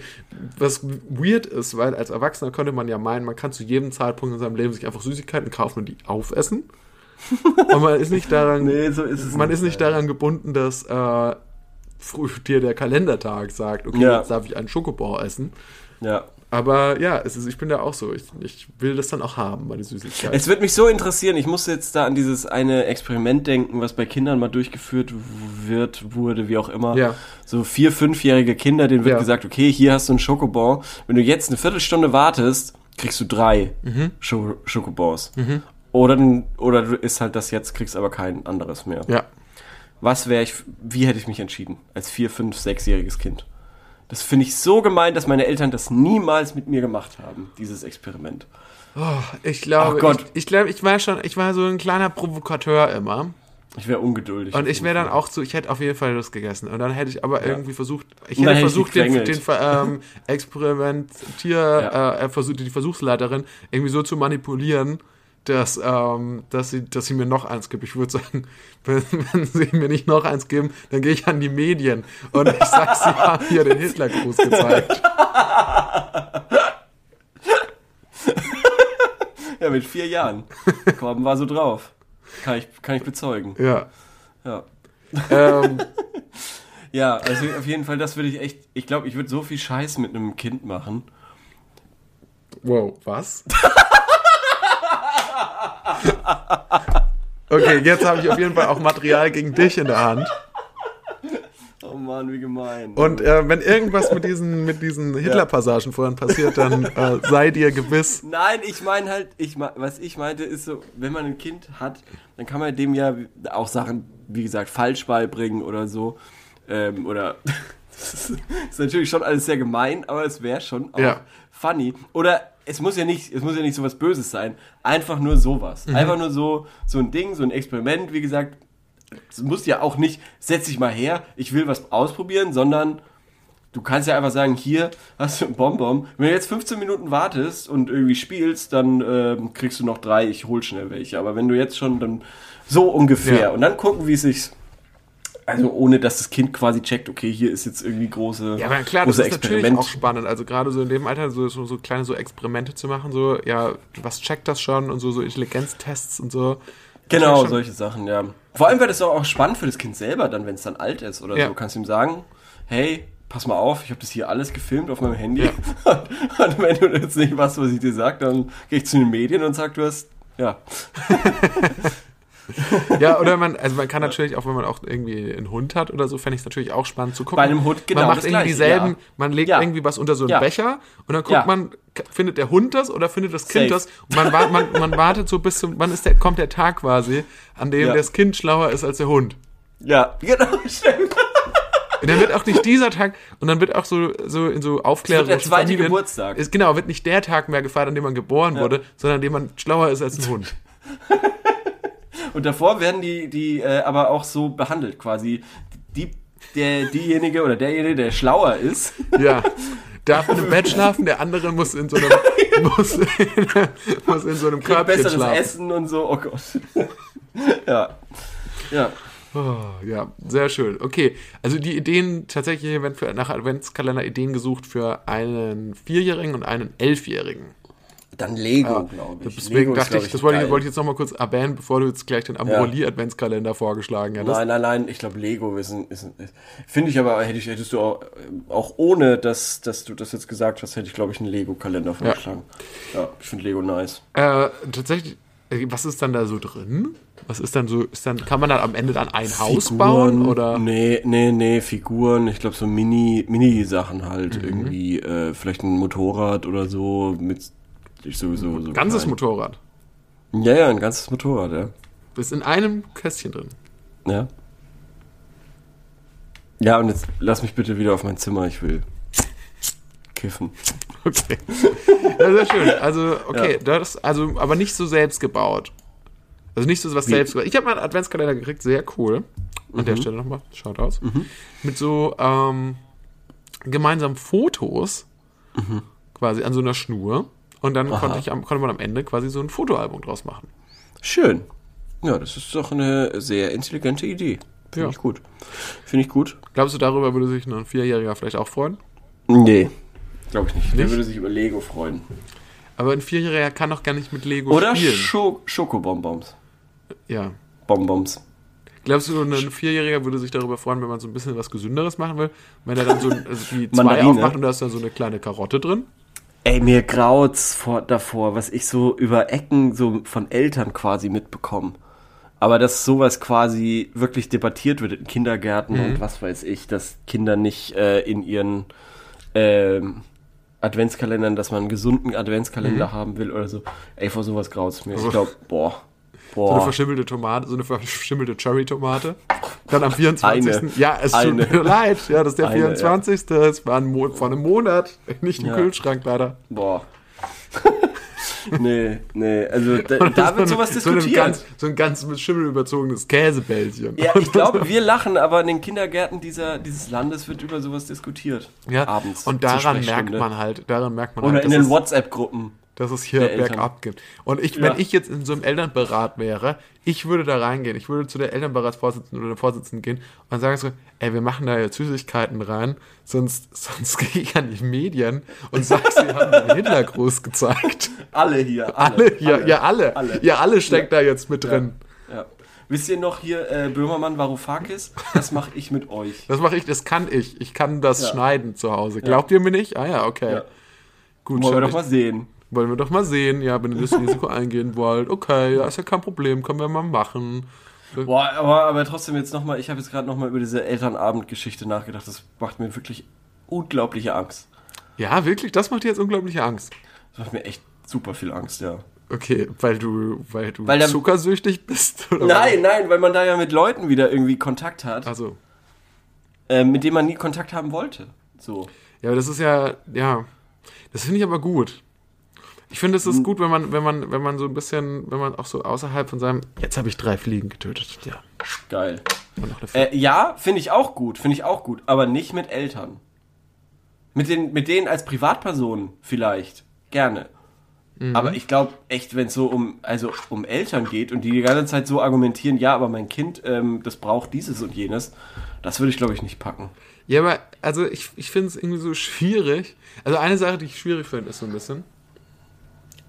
was weird ist, weil als Erwachsener könnte man ja meinen, man kann zu jedem Zeitpunkt in seinem Leben sich einfach Süßigkeiten kaufen und die aufessen. und man ist nicht daran, Nee, so ist man nicht, ist nicht daran gebunden, dass äh, früh dir der Kalendertag sagt, okay, Ja. jetzt darf ich einen Schokobau essen. Ja. Aber ja, es ist, ich bin da auch so. Ich, ich will das dann auch haben, meine Süßigkeiten. Es wird mich so interessieren, ich muss jetzt da an dieses eine Experiment denken, was bei Kindern mal durchgeführt wird, wurde, wie auch immer. Ja. So vier, fünfjährige Kinder, denen wird Ja. gesagt, okay, hier hast du einen Schokobon. Wenn du jetzt eine Viertelstunde wartest, kriegst du drei Mhm. Scho Schokobons. Oder, oder du isst halt das jetzt, kriegst aber kein anderes mehr. ja. Was wäre ich, wie hätte ich mich entschieden? Als vier, fünf, sechsjähriges Kind. Das finde ich so gemein, dass meine Eltern das niemals mit mir gemacht haben, dieses Experiment. Ich glaube, Gott. ich, ich glaube, ich war schon, ich war so ein kleiner Provokateur immer. Ich wäre ungeduldig. Und ich wäre dann auch so, ich hätte auf jeden Fall das gegessen. Und dann hätte ich aber irgendwie versucht, ich hätte hätte ich versucht, den, den ähm, Experimentier, Ja. äh, er versucht, die Versuchsleiterin irgendwie so zu manipulieren, dass, ähm, dass, sie, dass sie mir noch eins gibt. Ich würde sagen, wenn, wenn sie mir nicht noch eins geben, dann gehe ich an die Medien und ich sag, sie haben hier den Hitlergruß gezeigt. Ja, mit vier Jahren. Korben war so drauf. Kann ich, kann ich bezeugen. Ja. Ja. Ähm, Ja, also auf jeden Fall, das würde ich echt. Ich glaube, ich würde so viel Scheiß mit einem Kind machen. wow, was? Okay, jetzt habe ich auf jeden Fall auch Material gegen dich in der Hand. Oh Mann, wie gemein. Und äh, wenn irgendwas mit diesen, mit diesen Hitler-Passagen vorhin passiert, dann äh, sei dir gewiss. Nein, ich meine halt, ich mein, was ich meinte ist so, wenn man ein Kind hat, dann kann man dem ja auch Sachen, wie gesagt, falsch beibringen oder so. Ähm, oder das ist, natürlich schon alles sehr gemein, aber es wäre schon auch Ja. funny. Oder es muss ja nicht, es muss ja nicht so was Böses sein. Einfach nur sowas. Einfach nur so, so ein Ding, so ein Experiment, wie gesagt. Es muss ja auch nicht, setz dich mal her, ich will was ausprobieren, sondern Du kannst ja einfach sagen, hier hast du einen Bonbon. Wenn du jetzt 15 Minuten wartest und irgendwie spielst, dann ähm, kriegst du noch drei, ich hol schnell welche. Aber wenn du jetzt schon dann so ungefähr Ja. und dann gucken, wie es sich, also ohne dass das Kind quasi checkt, okay, hier ist jetzt irgendwie große, Ja, aber klar, das ist natürlich auch spannend. Also gerade so in dem Alter so, so, so kleine so Experimente zu machen, so, ja, was checkt das schon und so, so Intelligenztests und so. Genau, schon- solche Sachen, ja. Vor allem wäre das auch spannend für das Kind selber, dann, wenn es dann alt ist oder Ja. so. Kannst du ihm sagen, hey, pass mal auf, ich habe das hier alles gefilmt auf meinem Handy. Ja. Und, und wenn du jetzt nicht machst, was ich dir sag, dann gehe ich zu den Medien und sag, du hast, ja. Ja, oder man, also man kann natürlich auch, wenn man auch irgendwie einen Hund hat oder so, fände ich es natürlich auch spannend zu gucken. Bei einem Hund genau Man macht irgendwie dieselben, ja. man legt Ja. irgendwie was unter so einen Ja. Becher und dann guckt man, findet der Hund das oder findet das Kind Safe. das? Und man, man, man wartet so bis zum, wann ist der, kommt der Tag quasi, an dem das Kind schlauer ist als der Hund. Ja, genau, stimmt. Und dann wird auch nicht dieser Tag, und dann wird auch so, so in so aufklärerischen der zweite Familien- Geburtstag. Ist, genau, wird nicht der Tag mehr gefeiert, an dem man geboren wurde, sondern an dem man schlauer ist als ein Hund. Und davor werden die, die äh, aber auch so behandelt, quasi. Die, der, diejenige oder derjenige, der schlauer ist, Ja. Darf in einem Bett schlafen, der andere muss in so einem, muss, in, muss in so einem Körbchen besseres schlafen. Essen und so. Oh Gott. ja. Ja. Oh, ja, sehr schön. Okay, also die Ideen, tatsächlich werden für, nach Adventskalender Ideen gesucht für einen Vierjährigen und einen Elfjährigen. Dann Lego, glaube ich. Deswegen Lego dachte ich, das wollte ich, wollte ich jetzt nochmal kurz erwähnen, bevor du jetzt gleich den Amoroli-Adventskalender vorgeschlagen hättest. Nein, nein, nein, ich glaube Lego ist ein, ist ein ist, finde ich aber, hätte ich, hättest du auch, auch ohne, dass, dass du das jetzt gesagt hast, hätte ich glaube ich einen Lego-Kalender vorgeschlagen. Ja, ich finde Lego nice. Äh, tatsächlich, äh, was ist dann da so drin? Was ist dann so, ist dann, kann man dann am Ende dann ein Haus bauen oder? Nee, nee, nee, Figuren, ich glaube so Mini, Mini-Sachen halt, Mhm. irgendwie, äh, vielleicht ein Motorrad oder so, mit, ich sowieso so. Ganzes klein. Motorrad. Ja, ja, ein ganzes Motorrad, ja. Ist in einem Kästchen drin. Ja. Ja, und jetzt lass mich bitte wieder auf mein Zimmer, ich will kiffen. Okay. Ja, sehr schön. Also, okay, das, also, aber nicht so selbst gebaut. Also nicht so was Wie? selbst gebaut. Ich habe mal einen Adventskalender gekriegt, sehr cool. An Mhm. der Stelle nochmal, schaut aus. Mit so ähm, gemeinsamen Fotos quasi an so einer Schnur. Und dann konnte, ich am, konnte man am Ende quasi so ein Fotoalbum draus machen. Schön. Ja, das ist doch eine sehr intelligente Idee. Finde Ja. ich gut. Finde ich gut. Glaubst du, darüber würde sich ein Vierjähriger vielleicht auch freuen? Nee. Glaube ich nicht. Der Nicht? würde sich über Lego freuen. Aber ein Vierjähriger kann doch gar nicht mit Lego Oder spielen. Scho Schokobonbons. ja. Bonbons. Glaubst du, ein Vierjähriger würde sich darüber freuen, wenn man so ein bisschen was Gesünderes machen will? Wenn er dann so ein- also die zwei aufmacht und da ist dann so eine kleine Karotte drin? Ey, mir graut's vor, davor, was ich so über Ecken so von Eltern quasi mitbekomme. Aber dass sowas quasi wirklich debattiert wird in Kindergärten Mhm. und was weiß ich, dass Kinder nicht äh, in ihren ähm, Adventskalendern, dass man einen gesunden Adventskalender haben will oder so. Ey, vor sowas graut's mir. Ich glaube, boah. So eine Boah. verschimmelte Tomate, so eine verschimmelte Cherry-Tomate. Dann am 24. Eine. Ja, es Eine. tut mir leid. Ja, das ist der Eine, ja. 24. Es war ein Mo vor einem Monat. Nicht im Ja. Kühlschrank leider. Boah. nee, nee, also da, da wird sowas eine- so, ein diskutiert. ganz, so ein ganz mit Schimmel überzogenes Käsebällchen. Ja, ich glaube, wir lachen, aber in den Kindergärten dieser, dieses Landes wird über sowas diskutiert. Ja, Abends. Und daran merkt man halt, daran merkt man Oder halt, in den WhatsApp-Gruppen. Dass es hier der Eltern. bergab geht. Und ich, Ja. wenn ich jetzt in so einem Elternberat wäre, ich würde da reingehen. Ich würde zu der Elternberatsvorsitzenden oder der Vorsitzenden gehen und sagen so, ey, wir machen da jetzt Süßigkeiten rein, sonst, sonst gehe ich an die Medien und sage, sie haben den Hitlergruß gezeigt. Alle hier. Alle, ja, ja, alle. alle. Ja, alle steckt da jetzt mit drin. Ja. Wisst ihr noch hier äh, Böhmermann Varoufakis? Das mache ich mit euch. Das mache ich, das kann ich. Ich kann das Ja. schneiden zu Hause. Glaubt ihr mir nicht? Ah ja, okay. Ja. Gut, Wollen wir doch mal sehen. Wollen wir doch mal sehen, ja, wenn ihr das Risiko eingehen wollt. Okay, ja, ist ja kein Problem, können wir mal machen. Boah, aber, aber trotzdem jetzt nochmal, ich habe jetzt gerade nochmal über diese Elternabendgeschichte nachgedacht. Das macht mir wirklich unglaubliche Angst. Ja, wirklich, das macht dir jetzt unglaubliche Angst. Das macht mir echt super viel Angst, ja. Okay, weil du, weil du Weil zuckersüchtig bist? Oder Nein, nein, weil man da ja mit Leuten wieder irgendwie Kontakt hat, Also, äh, mit denen man nie Kontakt haben wollte. So. ja, aber das ist ja, ja, das finde ich aber gut. Ich finde, es ist gut, wenn man, wenn man, wenn man so ein bisschen, wenn man auch so außerhalb von seinem, jetzt habe ich drei Fliegen getötet, ja. Geil. Äh, ja, finde ich auch gut, finde ich auch gut, aber nicht mit Eltern. Mit, den, mit denen als Privatpersonen vielleicht, gerne. Aber ich glaube echt, wenn es so um, also um Eltern geht und die die ganze Zeit so argumentieren, ja, aber mein Kind, ähm, das braucht dieses und jenes, das würde ich glaube ich nicht packen. Ja, aber also ich, ich finde es irgendwie so schwierig. Also eine Sache, die ich schwierig finde, ist so ein bisschen,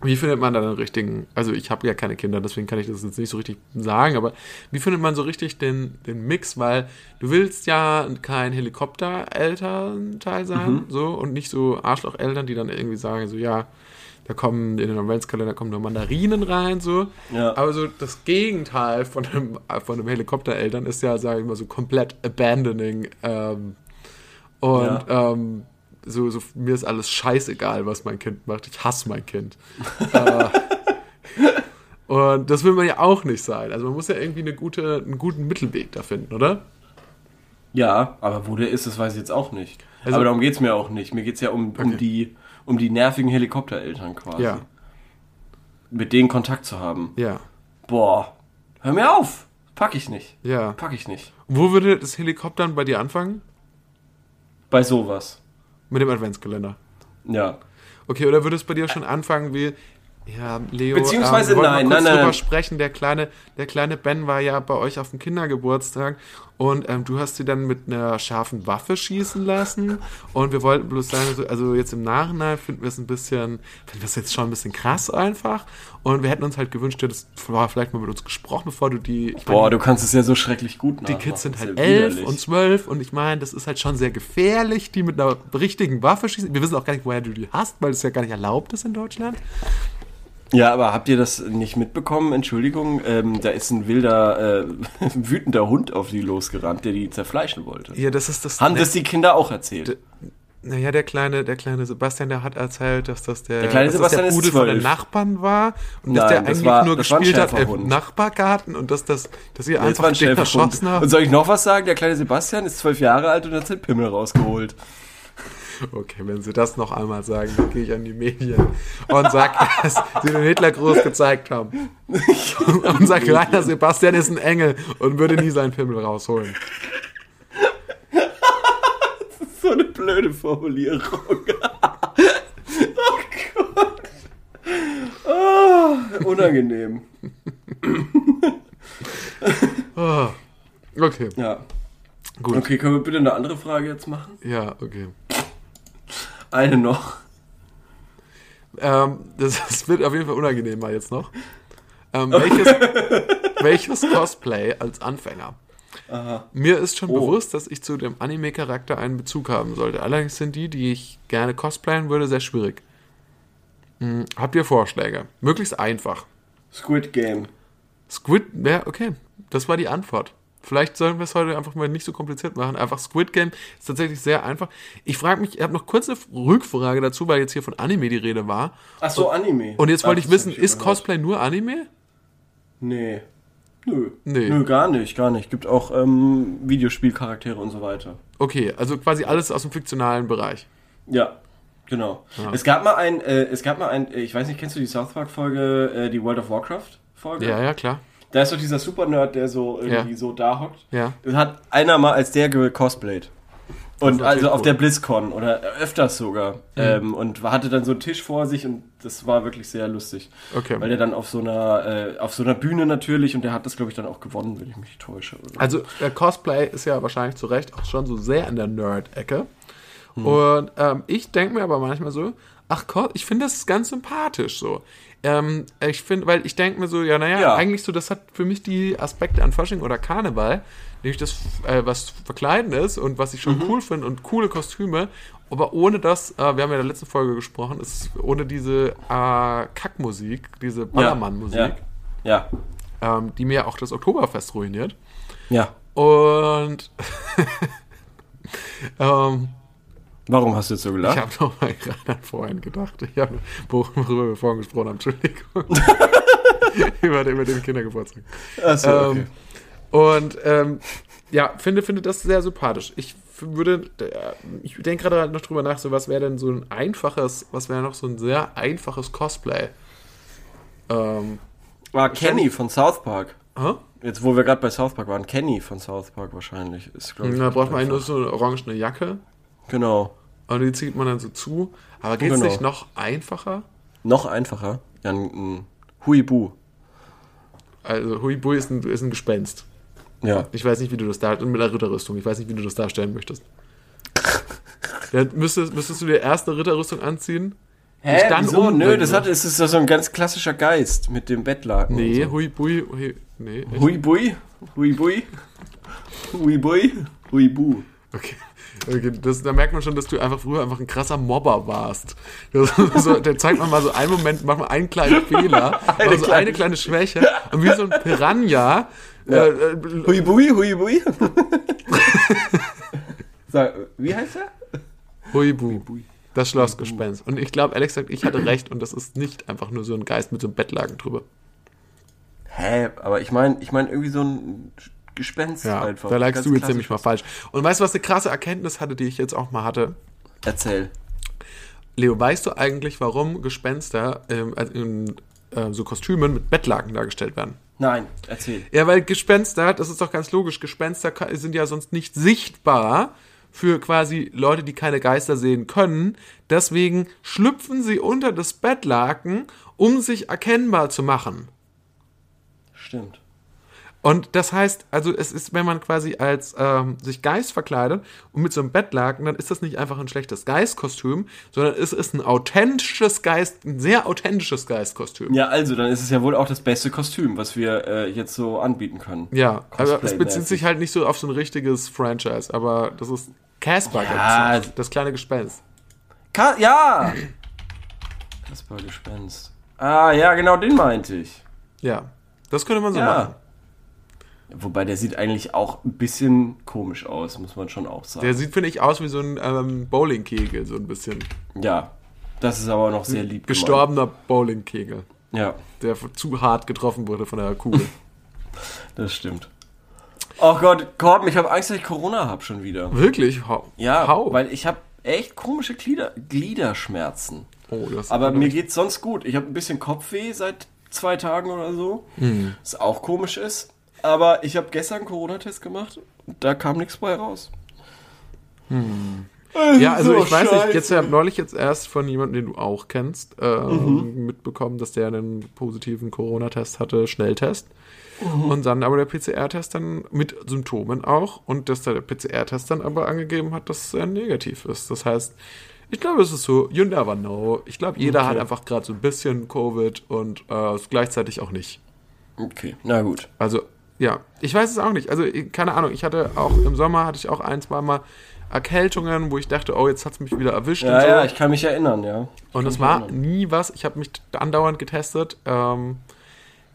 wie findet man da den richtigen, also ich habe ja keine Kinder, deswegen kann ich das jetzt nicht so richtig sagen, aber wie findet man so richtig den, den Mix, weil du willst ja kein Helikopter-Elternteil sein, so, und nicht so Arschloch-Eltern, die dann irgendwie sagen, so, ja, da kommen in den Adventskalender kommen nur Mandarinen rein, so. Ja. Aber so das Gegenteil von einem, von einem Helikoptereltern ist ja, sage ich mal, so komplett abandoning. Ähm, und ähm, so, so, mir ist alles scheißegal, was mein Kind macht. Ich hasse mein Kind. äh, und das will man ja auch nicht sein. Also man muss ja irgendwie eine gute, einen guten Mittelweg da finden, oder? Ja, aber wo der ist, das weiß ich jetzt auch nicht. Also- aber darum geht's mir auch nicht. Mir geht's ja um, um, Okay. die, um die nervigen Helikoptereltern quasi. Ja. Mit denen Kontakt zu haben. Ja. Boah, hör mir auf. Pack ich nicht. Ja. Pack ich nicht. Wo würde das Helikoptern bei dir anfangen? Bei sowas. Mit dem Adventskalender. Ja. Okay, oder würde es bei dir schon anfangen wie, ja, Leo, Beziehungsweise wir wollten nein, mal kurz nein, drüber nein. sprechen, der kleine, der kleine Ben war ja bei euch auf dem Kindergeburtstag und ähm, du hast sie dann mit einer scharfen Waffe schießen lassen und wir wollten bloß sagen, so- also jetzt im Nachhinein finden wir es ein bisschen, finden wir es jetzt schon ein bisschen krass einfach und wir hätten uns halt gewünscht, du hättest vielleicht mal mit uns gesprochen, bevor du die, Boah, meine, du kannst es ja so schrecklich gut die nachmachen. Kids sind halt elf widerlich. und zwölf und ich meine, das ist halt schon sehr gefährlich, die mit einer richtigen Waffe schießen. Wir wissen auch gar nicht, woher du die hast, weil es ja gar nicht erlaubt ist in Deutschland. Ja, aber habt ihr das nicht mitbekommen? Entschuldigung, ähm, da ist ein wilder, äh, wütender Hund auf die losgerannt, der die zerfleischen wollte. Ja, das ist das. Haben das die Kinder auch erzählt? Naja, der kleine, der kleine Sebastian, der hat erzählt, dass das der, Der kleine dass das Sebastian der Pudel von den. Nachbarn war und dass Nein, der das eigentlich war- nur das war gespielt hat im. Nachbargarten und dass das, dass ihr einfach ein den erschossen Und habt. soll ich noch was sagen? Der kleine Sebastian ist zwölf Jahre alt und hat seinen Pimmel rausgeholt. Okay, wenn Sie das noch einmal sagen, dann gehe ich an die Medien und sag, dass Sie den Hitlergruß gezeigt haben. Und sag, kleiner Sebastian ist ein Engel und würde nie seinen Pimmel rausholen. So eine blöde Formulierung. oh Gott. Ah, unangenehm. Oh. Okay, Ja. gut. Okay, können wir bitte eine andere Frage jetzt machen? Ja, okay. Eine noch. Ähm, das, das wird auf jeden Fall unangenehmer jetzt noch. Ähm, welches, welches Cosplay als Anfänger? Mir ist schon Oh. bewusst, dass ich zu dem Anime-Charakter einen Bezug haben sollte. Allerdings sind die, die ich gerne cosplayen würde, sehr schwierig. Hm, habt ihr Vorschläge? Möglichst einfach. Squid Game. Squid, ja, okay. Das war die Antwort. Vielleicht sollen wir es heute einfach mal nicht so kompliziert machen. Einfach Squid Game ist tatsächlich sehr einfach. Ich frage mich, ich habe noch kurz eine Rückfrage dazu, weil jetzt hier von Anime die Rede war. Ach so, Anime. Und jetzt wollte ich das wissen, ist. Cosplay nur Anime? Nee. Nö. Nee. Nö, gar nicht, gar nicht. Gibt auch ähm, Videospielcharaktere und so weiter. Okay, also quasi alles aus dem fiktionalen Bereich. Ja, genau. Es gab mal ein, äh, es gab mal ein, äh, ich weiß nicht, kennst du die South Park Folge, äh, die World of Warcraft Folge? Ja, ja, klar. Da ist doch dieser Super Nerd, der so irgendwie Ja. so da hockt. Ja. Das hat einer mal als der gecosplayt. Und natürlich also auf cool. der BlizzCon oder öfters sogar. Ähm, und hatte dann so einen Tisch vor sich und das war wirklich sehr lustig. Okay. Weil der dann auf so einer, äh, auf so einer Bühne natürlich und der hat das, glaube ich, dann auch gewonnen, wenn ich mich täusche. Oder? Also der Cosplay ist ja wahrscheinlich zu Recht auch schon so sehr in der Nerd-Ecke. Hm. Und ähm, ich denke mir aber manchmal so, ach Gott, ich finde das ganz sympathisch so. Ähm, ich finde, weil ich denke mir so, ja, naja, Ja. eigentlich so, das hat für mich die Aspekte an Fasching oder Karneval, nämlich das, äh, was Verkleiden ist und was ich Mhm. schon cool finde und coole Kostüme, aber ohne das, äh, wir haben ja in der letzten Folge gesprochen, ist ohne diese äh, Kackmusik, diese Ballermann-Musik, Ja. ähm, die mir auch das Oktoberfest ruiniert. Ja. Und ähm, Warum hast du jetzt so ich gelacht? habe noch mal gerade an vorhin gedacht. Ich habe, worüber wir vorhin gesprochen haben, Entschuldigung. über, den, über den Kindergeburtstag. Achso, okay. Ähm, und ähm, ja, finde, finde das sehr sympathisch. Ich würde, äh, ich denke gerade halt noch drüber nach, so was wäre denn so ein einfaches, was wäre noch so ein sehr einfaches Cosplay? Ähm, War Kenny von South Park. hä? Jetzt, wo wir gerade bei South Park waren, Kenny von South Park wahrscheinlich. Ist, glaub ich, Da braucht man einfach. eigentlich nur so eine orangene Jacke Genau. und die zieht man dann so zu. Aber geht es Genau. nicht noch einfacher? Noch einfacher. Ja, ein, ein Huibu. Also Huibui ist ein, ist ein Gespenst. Ja. Ich weiß nicht, wie du das darstellst. Mit einer Ritterrüstung. Ich weiß nicht, wie du das darstellen möchtest. Dann müsstest, müsstest du dir erst eine Ritterrüstung anziehen. Hä? dann Wieso? Nö, das hat, es ist so ein ganz klassischer Geist mit dem Bettlaken. Nee, und Huibui. Hui, nee, so. Huibui? Huibui? Huibui? Huibu. Okay. Okay, das, da merkt man schon, dass du einfach früher einfach ein krasser Mobber warst. Das, so, der zeigt man mal so einen Moment, macht mal einen kleinen Fehler, eine, so kleine- eine kleine Schwäche und wie so ein Piranha. Ja. Äh, äh, Huibui, huibui. Sag, wie heißt er? Huibu. Das Schlossgespenst. Und ich glaube, Alex sagt, ich hatte recht und das ist nicht einfach nur so ein Geist mit so einem Bettlaken drüber. Hä, aber ich meine, ich meine irgendwie so ein Gespenst Ja, einfach. da lagst du jetzt nämlich mal falsch. Und weißt du, was eine krasse Erkenntnis hatte, die ich jetzt auch mal hatte? Erzähl. Leo, weißt du eigentlich, warum Gespenster ähm, also in äh, so Kostümen mit Bettlaken dargestellt werden? Nein, erzähl. Ja, weil Gespenster, das ist doch ganz logisch, Gespenster sind ja sonst nicht sichtbar für quasi Leute, die keine Geister sehen können. Deswegen schlüpfen sie unter das Bettlaken, um sich erkennbar zu machen. Stimmt. Und das heißt, also es ist, wenn man quasi als ähm, sich Geist verkleidet und mit so einem Bettlaken, dann ist das nicht einfach ein schlechtes Geistkostüm, sondern es ist ein authentisches Geist, ein sehr authentisches Geistkostüm. Ja, also, dann ist es ja wohl auch das beste Kostüm, was wir äh, jetzt so anbieten können. Ja, aber es bezieht sich halt nicht so auf so ein richtiges Franchise, aber das ist Casper, Ja. das kleine Gespenst. Ka ja! Kaspar Gespenst. Ah, ja, genau, den meinte ich. Ja, das könnte man so Ja. machen. Wobei der sieht eigentlich auch ein bisschen komisch aus, muss man schon auch sagen. Der sieht, finde ich, aus wie so ein ähm, Bowlingkegel, so ein bisschen. ja, das ist aber noch sehr lieb. Gestorbener Bowlingkegel, Ja, der zu hart getroffen wurde von der Kugel. das stimmt. Oh Gott, Korben, ich habe Angst, dass ich Corona habe schon wieder. Wirklich? Hau. Ja, Hau. weil ich habe echt komische Glieder, Gliederschmerzen. oh, das Aber mir geht's sonst gut. Ich habe ein bisschen Kopfweh seit zwei Tagen oder so. Hm. Was auch komisch ist. Aber ich habe gestern einen Corona-Test gemacht. und Da kam nichts bei raus. Ja, also So ich weiß nicht, jetzt habe neulich jetzt erst von jemandem, den du auch kennst, ähm, Mhm. mitbekommen, dass der einen positiven Corona-Test hatte, Schnelltest. Mhm. Und dann aber der PCR-Test dann mit Symptomen auch und dass der PCR-Test dann aber angegeben hat, dass er negativ ist. Das heißt, ich glaube, es ist so, you never know. Ich glaube, jeder Okay. hat einfach gerade so ein bisschen Covid und äh, gleichzeitig auch nicht. Okay, na gut. Also, ja, ich weiß es auch nicht. Also, ich- keine Ahnung, ich hatte auch im Sommer hatte ich auch ein, zwei Mal Erkältungen, wo ich dachte, oh, jetzt hat es mich wieder erwischt Ja, und so. ja, ich kann mich erinnern, ja. und es war nie was. Ich habe mich andauernd getestet. Ähm,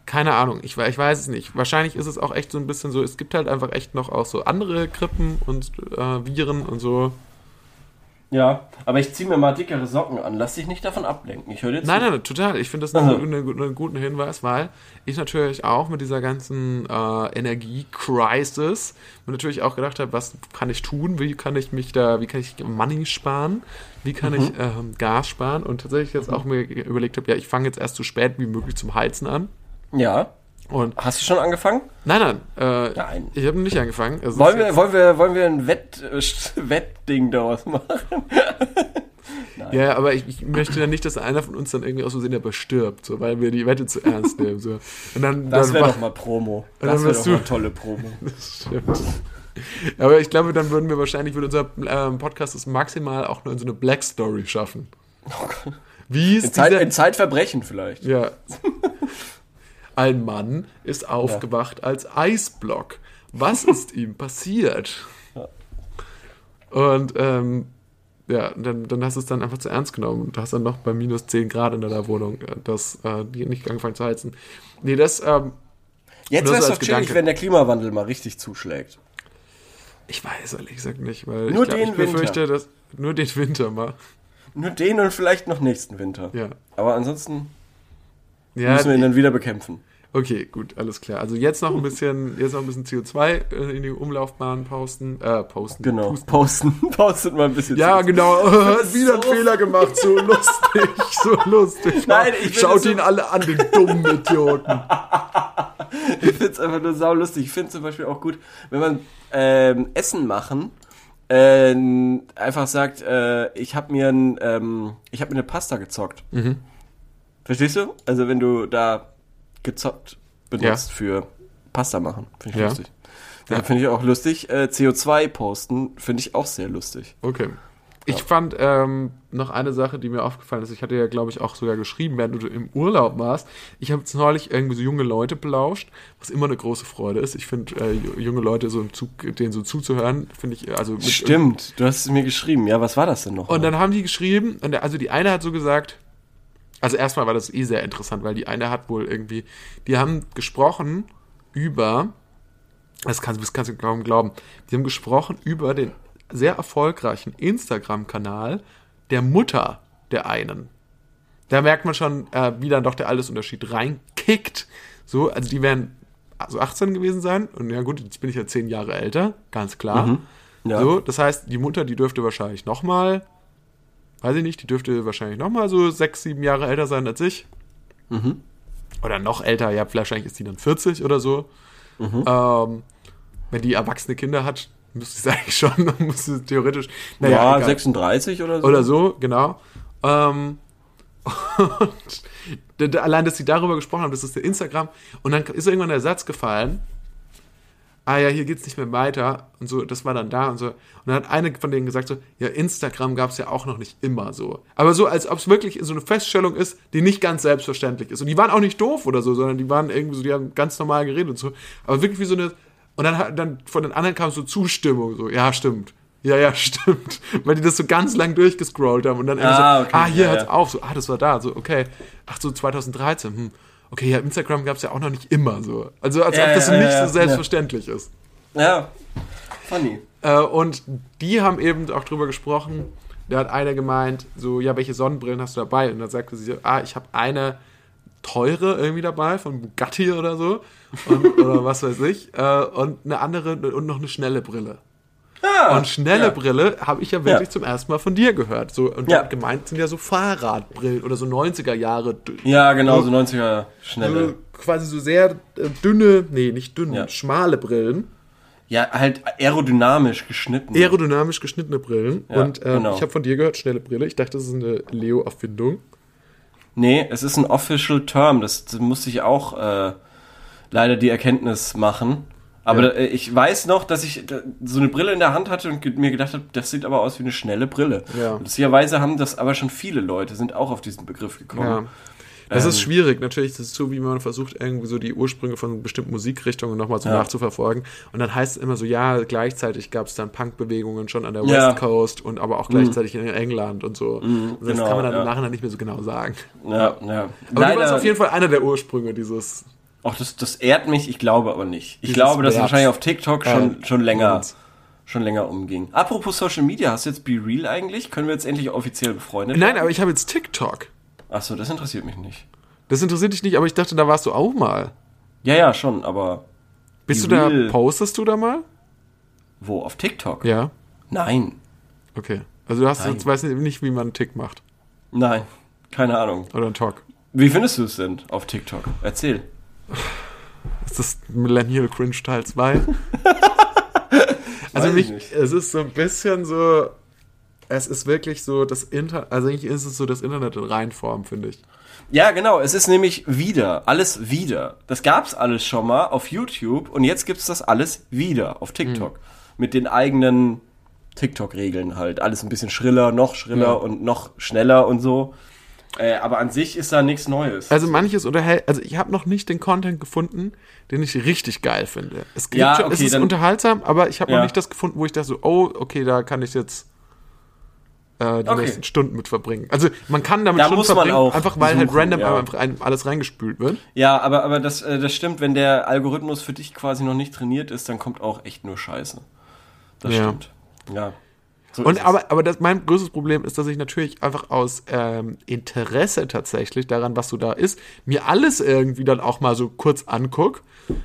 keine Ahnung, ich, ich weiß es nicht. Wahrscheinlich ist es auch echt so ein bisschen so, es gibt halt einfach echt noch auch so andere Grippen und äh, Viren und so. Ja, aber ich ziehe mir mal dickere Socken an. Lass dich nicht davon ablenken. Ich höre dir zu. Nein, nein, total. Ich finde das Aha. einen, guten Hinweis, weil ich natürlich auch mit dieser ganzen äh, Energie-Crisis mir natürlich auch gedacht habe, was kann ich tun? Wie kann ich mich da, wie kann ich Money sparen? Wie kann ich ähm, Gas sparen? Und tatsächlich jetzt auch mir überlegt habe, ja, ich fange jetzt erst so spät wie möglich zum Heizen an. Ja. Und Hast du schon angefangen? nein, nein, äh, Nein. ich habe nicht angefangen. Ist Wollen wir, wollen wir, wollen wir ein Wett, äh, Wettding daraus machen? Ja, ja, aber ich, ich möchte dann nicht, dass einer von uns dann irgendwie aus Versehen dabei stirbt, so, weil wir die Wette zu ernst nehmen. So. Und dann, Das wäre doch mal Promo. Das wäre doch mal eine tolle Promo. Stimmt. Aber ich glaube, dann würden wir wahrscheinlich, würde unser ähm, Podcast es maximal auch nur in so eine Black Story schaffen. Wie ist In, Zeit, in Zeitverbrechen vielleicht. ja. Ein Mann ist aufgewacht als Eisblock. Was ist ihm passiert? Und ähm, ja, dann, dann hast du es dann einfach zu ernst genommen. Du hast dann noch bei minus 10 Grad in deiner Wohnung äh, das, äh, die nicht angefangen zu heizen. Nee, das, ähm, Jetzt wäre es doch chillig, wenn der Klimawandel mal richtig zuschlägt. ich weiß ehrlich gesagt nicht, weil Nur ich, glaub, den ich befürchte, Winter. dass nur den Winter mal. Nur den und vielleicht noch nächsten Winter. Ja. Aber ansonsten Ja, müssen wir ihn dann wieder bekämpfen. okay, gut, alles klar. Also jetzt noch ein bisschen, jetzt noch ein bisschen CO2 äh, in die Umlaufbahn posten, äh, posten. Genau. Pusten. Posten, postet mal ein bisschen. Ja, zu. genau. Hat wieder einen so- Fehler gemacht. So lustig, so lustig. Nein, ich Schaut das so- ihn alle an, den dummen Idioten. Ich finde es einfach nur saulustig. Ich finde zum Beispiel auch gut, wenn man ähm, Essen machen, ähm, einfach sagt, äh, ich habe mir, ein, ähm, ich hab mir eine Pasta gezockt. Mhm. Verstehst du? Also wenn du da gezockt benutzt Ja. für Pasta machen. Finde ich Ja. lustig. Ja, finde ich auch lustig. Äh, CO2 posten finde ich auch sehr lustig. Okay. Ich fand ähm, noch eine Sache, die mir aufgefallen ist. Ich hatte ja, glaube ich, auch sogar geschrieben, während du im Urlaub warst. Ich habe jetzt neulich irgendwie so junge Leute belauscht, was immer eine große Freude ist. Ich finde, äh, junge Leute so im Zug, denen so zuzuhören, finde ich, also mit Stimmt, du hast es mir geschrieben. Ja, was war das denn noch? Und dann haben die geschrieben, und also die eine hat so gesagt, also erstmal war das eh sehr interessant, weil die eine hat wohl irgendwie, die haben gesprochen über, das kannst, das kannst du kaum glauben, die haben gesprochen über den sehr erfolgreichen Instagram-Kanal der Mutter der einen. Da merkt man schon, äh, wie dann doch der Altersunterschied reinkickt. So, also die werden also 18 gewesen sein und ja gut, jetzt bin ich ja 10 Jahre älter, ganz klar. Ja. So, das heißt, die Mutter, die dürfte wahrscheinlich nochmal, weiß ich nicht, die dürfte wahrscheinlich nochmal so 6, 7 Jahre älter sein als ich. Oder noch älter, ja, wahrscheinlich ist die dann 40 oder so. Ähm, wenn die erwachsene Kinder hat, müsste es eigentlich schon, dann müsste es theoretisch, naja, ja, egal. 36 oder so. oder so, genau. Ähm, und allein, dass sie darüber gesprochen haben, das ist der Instagram. Und dann ist irgendwann der Satz gefallen, ah ja, hier geht's nicht mehr weiter und so, das war dann da und so. Und dann hat eine von denen gesagt so, ja, Instagram gab's ja auch noch nicht immer so. Aber so, als ob es wirklich so eine Feststellung ist, die nicht ganz selbstverständlich ist. Und die waren auch nicht doof oder so, sondern die waren irgendwie so, die haben ganz normal geredet und so. Aber wirklich wie so eine, und dann, hat- dann von den anderen kam so Zustimmung, so, ja, stimmt. Ja, ja, stimmt. Weil die das so ganz lang durchgescrollt haben und dann irgendwie Ah, so, okay, ah, hier ja, hört's ja. auf, so, ah, das war da, so, okay. Ach so, 2013, hm. Okay, ja, Instagram gab's ja auch noch nicht immer so. Also als Ja, ob das ja, nicht ja, so selbstverständlich ist. Ja, funny. Äh, und die haben eben auch drüber gesprochen. Da hat einer gemeint, so, ja, welche Sonnenbrillen hast du dabei? Und dann sagte sie, so, ah, ich habe eine teure irgendwie dabei, von Bugatti oder so. Und, oder was weiß ich. Äh, und eine andere und noch eine schnelle Brille. Ah, Und schnelle ja. Brille habe ich ja wirklich Ja. zum ersten Mal von dir gehört. So, und Ja. gemeint sind ja so Fahrradbrillen oder so 90er Jahre. Ja, genau, so- so 90er schnelle. so quasi so sehr äh, dünne, nee, nicht dünne, schmale Brillen. Ja, halt aerodynamisch geschnitten. aerodynamisch geschnittene Brillen. Und ähm, genau. ich habe von dir gehört, schnelle Brille. Ich dachte, das ist eine Leo-Erfindung. Nee, es ist ein Official Term. Das, das musste ich auch äh, leider die Erkenntnis machen. Aber Ja. äh, ich weiß noch, dass ich so eine Brille in der Hand hatte und mir gedacht habe, das sieht aber aus wie eine schnelle Brille. Ja. Und lustigerweise haben das aber schon viele Leute, sind auch auf diesen Begriff gekommen. Ja. Das ist Ähm. schwierig. Natürlich ist es so, wie man versucht, irgendwie so die Ursprünge von bestimmten Musikrichtungen nochmal so Ja. nachzuverfolgen. Und dann heißt es immer so, ja, gleichzeitig gab es dann Punkbewegungen schon an der Ja. Mhm. West Coast und aber auch gleichzeitig in England und so. Und das genau, kann man dann ja. im Nachhinein nicht mehr so genau sagen. Ja, ja. Aber du warst auf jeden Fall einer der Ursprünge dieses. Auch das, das ehrt mich, ich glaube aber nicht. Ich Dieses glaube, dass es wahrscheinlich auf TikTok schon, Äh, schon länger, Moments. schon länger umging. Apropos Social Media, hast du jetzt Be Real eigentlich? Können wir jetzt endlich offiziell befreundet Nein, aber ich habe jetzt TikTok. Achso, das interessiert mich nicht. Das interessiert dich nicht, aber ich dachte, da warst du auch mal. Ja, ja, schon, aber Bist Be du Real. da, postest du da mal? wo? Auf TikTok? Ja. Nein. Okay. Also du hast jetzt weißt nicht, wie man einen Tick macht. Nein. Keine Ahnung. Oder einen Talk. Wie findest du es denn auf TikTok? Erzähl. Ist das Millennial Cringe Teil 2? also mich, es ist so ein bisschen so, es ist wirklich so das Internet, also eigentlich ist es so das Internet in Reinform, finde ich. Ja, genau. Es ist nämlich wieder. Alles wieder. Das gab's alles schon mal auf YouTube und jetzt gibt's das alles wieder auf TikTok. Mit den eigenen TikTok-Regeln halt. Alles ein bisschen schriller, noch schriller Ja. und noch schneller und so. Äh, aber an sich ist da nichts Neues. Also manches unterhält, also ich habe noch nicht den Content gefunden, den ich richtig geil finde. Es, gibt Ja, schon, es okay, ist dann- unterhaltsam, aber ich habe Ja. noch nicht das gefunden, wo ich dachte so, oh, okay, da kann ich jetzt äh, die Okay. nächsten Stunden mit verbringen. Also man kann damit Da Stunden verbringen, auch einfach weil halt suchen, random ja. einfach alles reingespült wird. ja, aber, aber das, äh, das stimmt, wenn der Algorithmus für dich quasi noch nicht trainiert ist, dann kommt auch echt nur Scheiße. Das Ja. stimmt. Ja. So Und aber, aber das, mein größtes Problem ist, dass ich natürlich einfach aus ähm, Interesse tatsächlich daran, was so da ist, mir alles irgendwie dann auch mal so kurz anguck.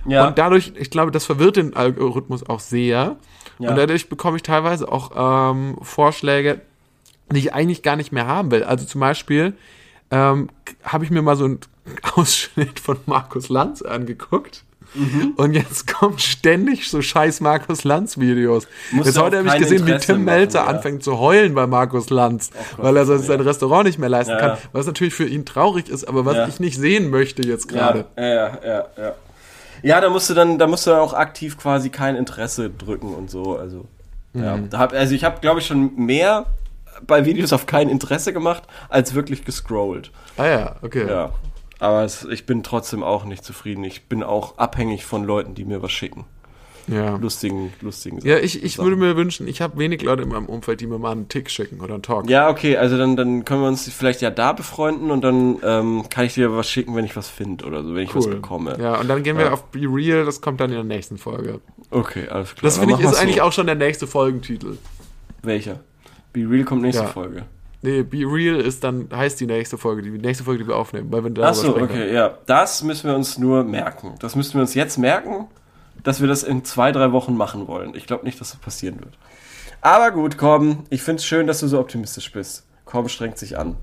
Ja. Und dadurch, ich glaube, das verwirrt den Algorithmus auch sehr. Ja. Und dadurch bekomme ich teilweise auch ähm, Vorschläge, die ich eigentlich gar nicht mehr haben will. Also zum Beispiel ähm, habe ich mir mal so einen Ausschnitt von Markus Lanz angeguckt. Mhm. Und jetzt kommen ständig so scheiß Markus Lanz-Videos. Jetzt heute habe ich gesehen, wie Interesse Tim machen, Melzer ja. Oh anfängt zu heulen bei Markus Lanz, Gott, weil er ja. sein Restaurant nicht mehr leisten Ja. kann. Was natürlich für ihn traurig ist, aber was ich nicht sehen möchte jetzt gerade. Ja, ja, ja, ja. Ja, da musst du dann, da musst du dann auch aktiv quasi kein Interesse drücken und so. Also. Mhm. Hab, also ich habe, glaube ich, schon mehr bei Videos auf kein Interesse gemacht, als wirklich gescrollt. Ah ja, okay. Ja. Aber es, ich bin trotzdem auch nicht zufrieden. Ich bin auch abhängig von Leuten, die mir was schicken. Ja, Lustigen, lustigen ja ich, ich Sachen. würde mir wünschen, ich habe wenig Leute in meinem Umfeld, die mir mal einen Tick schicken oder einen Talk. Ja, okay, also dann, dann können wir uns vielleicht ja da befreunden und dann ähm, kann ich dir was schicken, wenn ich was finde oder so, wenn ich was bekomme. Ja, und dann gehen wir Ja. auf Be Real, das kommt dann in der nächsten Folge. Okay, alles klar. Das finde ich ist wir's eigentlich so. auch schon der nächste Folgentitel. Welcher? Be Real kommt nächste Ja. Folge. Nee, Be Real ist dann, heißt die nächste Folge, die nächste Folge, die wir aufnehmen, weil wir darüber Ach so, sprechen. okay, ja. Das müssen wir uns nur merken. Das müssen wir uns jetzt merken, dass wir das in zwei, drei Wochen machen wollen. Ich glaube nicht, dass das passieren wird. Aber gut, komm, ich finde es schön, dass du so optimistisch bist. Komm, strengt sich an.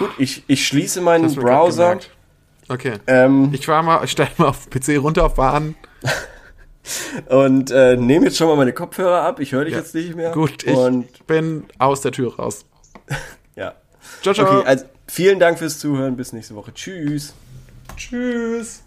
Gut, ich, ich schließe meinen Browser. Okay. Ähm, Ich fahr mal, stelle mal auf PC runterfahren. und äh, nehme jetzt schon mal meine Kopfhörer ab. Ich höre dich Ja. jetzt nicht mehr. Gut, ich Und bin aus der Tür raus ja. Ciao, ciao. Okay, also vielen Dank fürs Zuhören. Bis nächste Woche. Tschüss. Tschüss.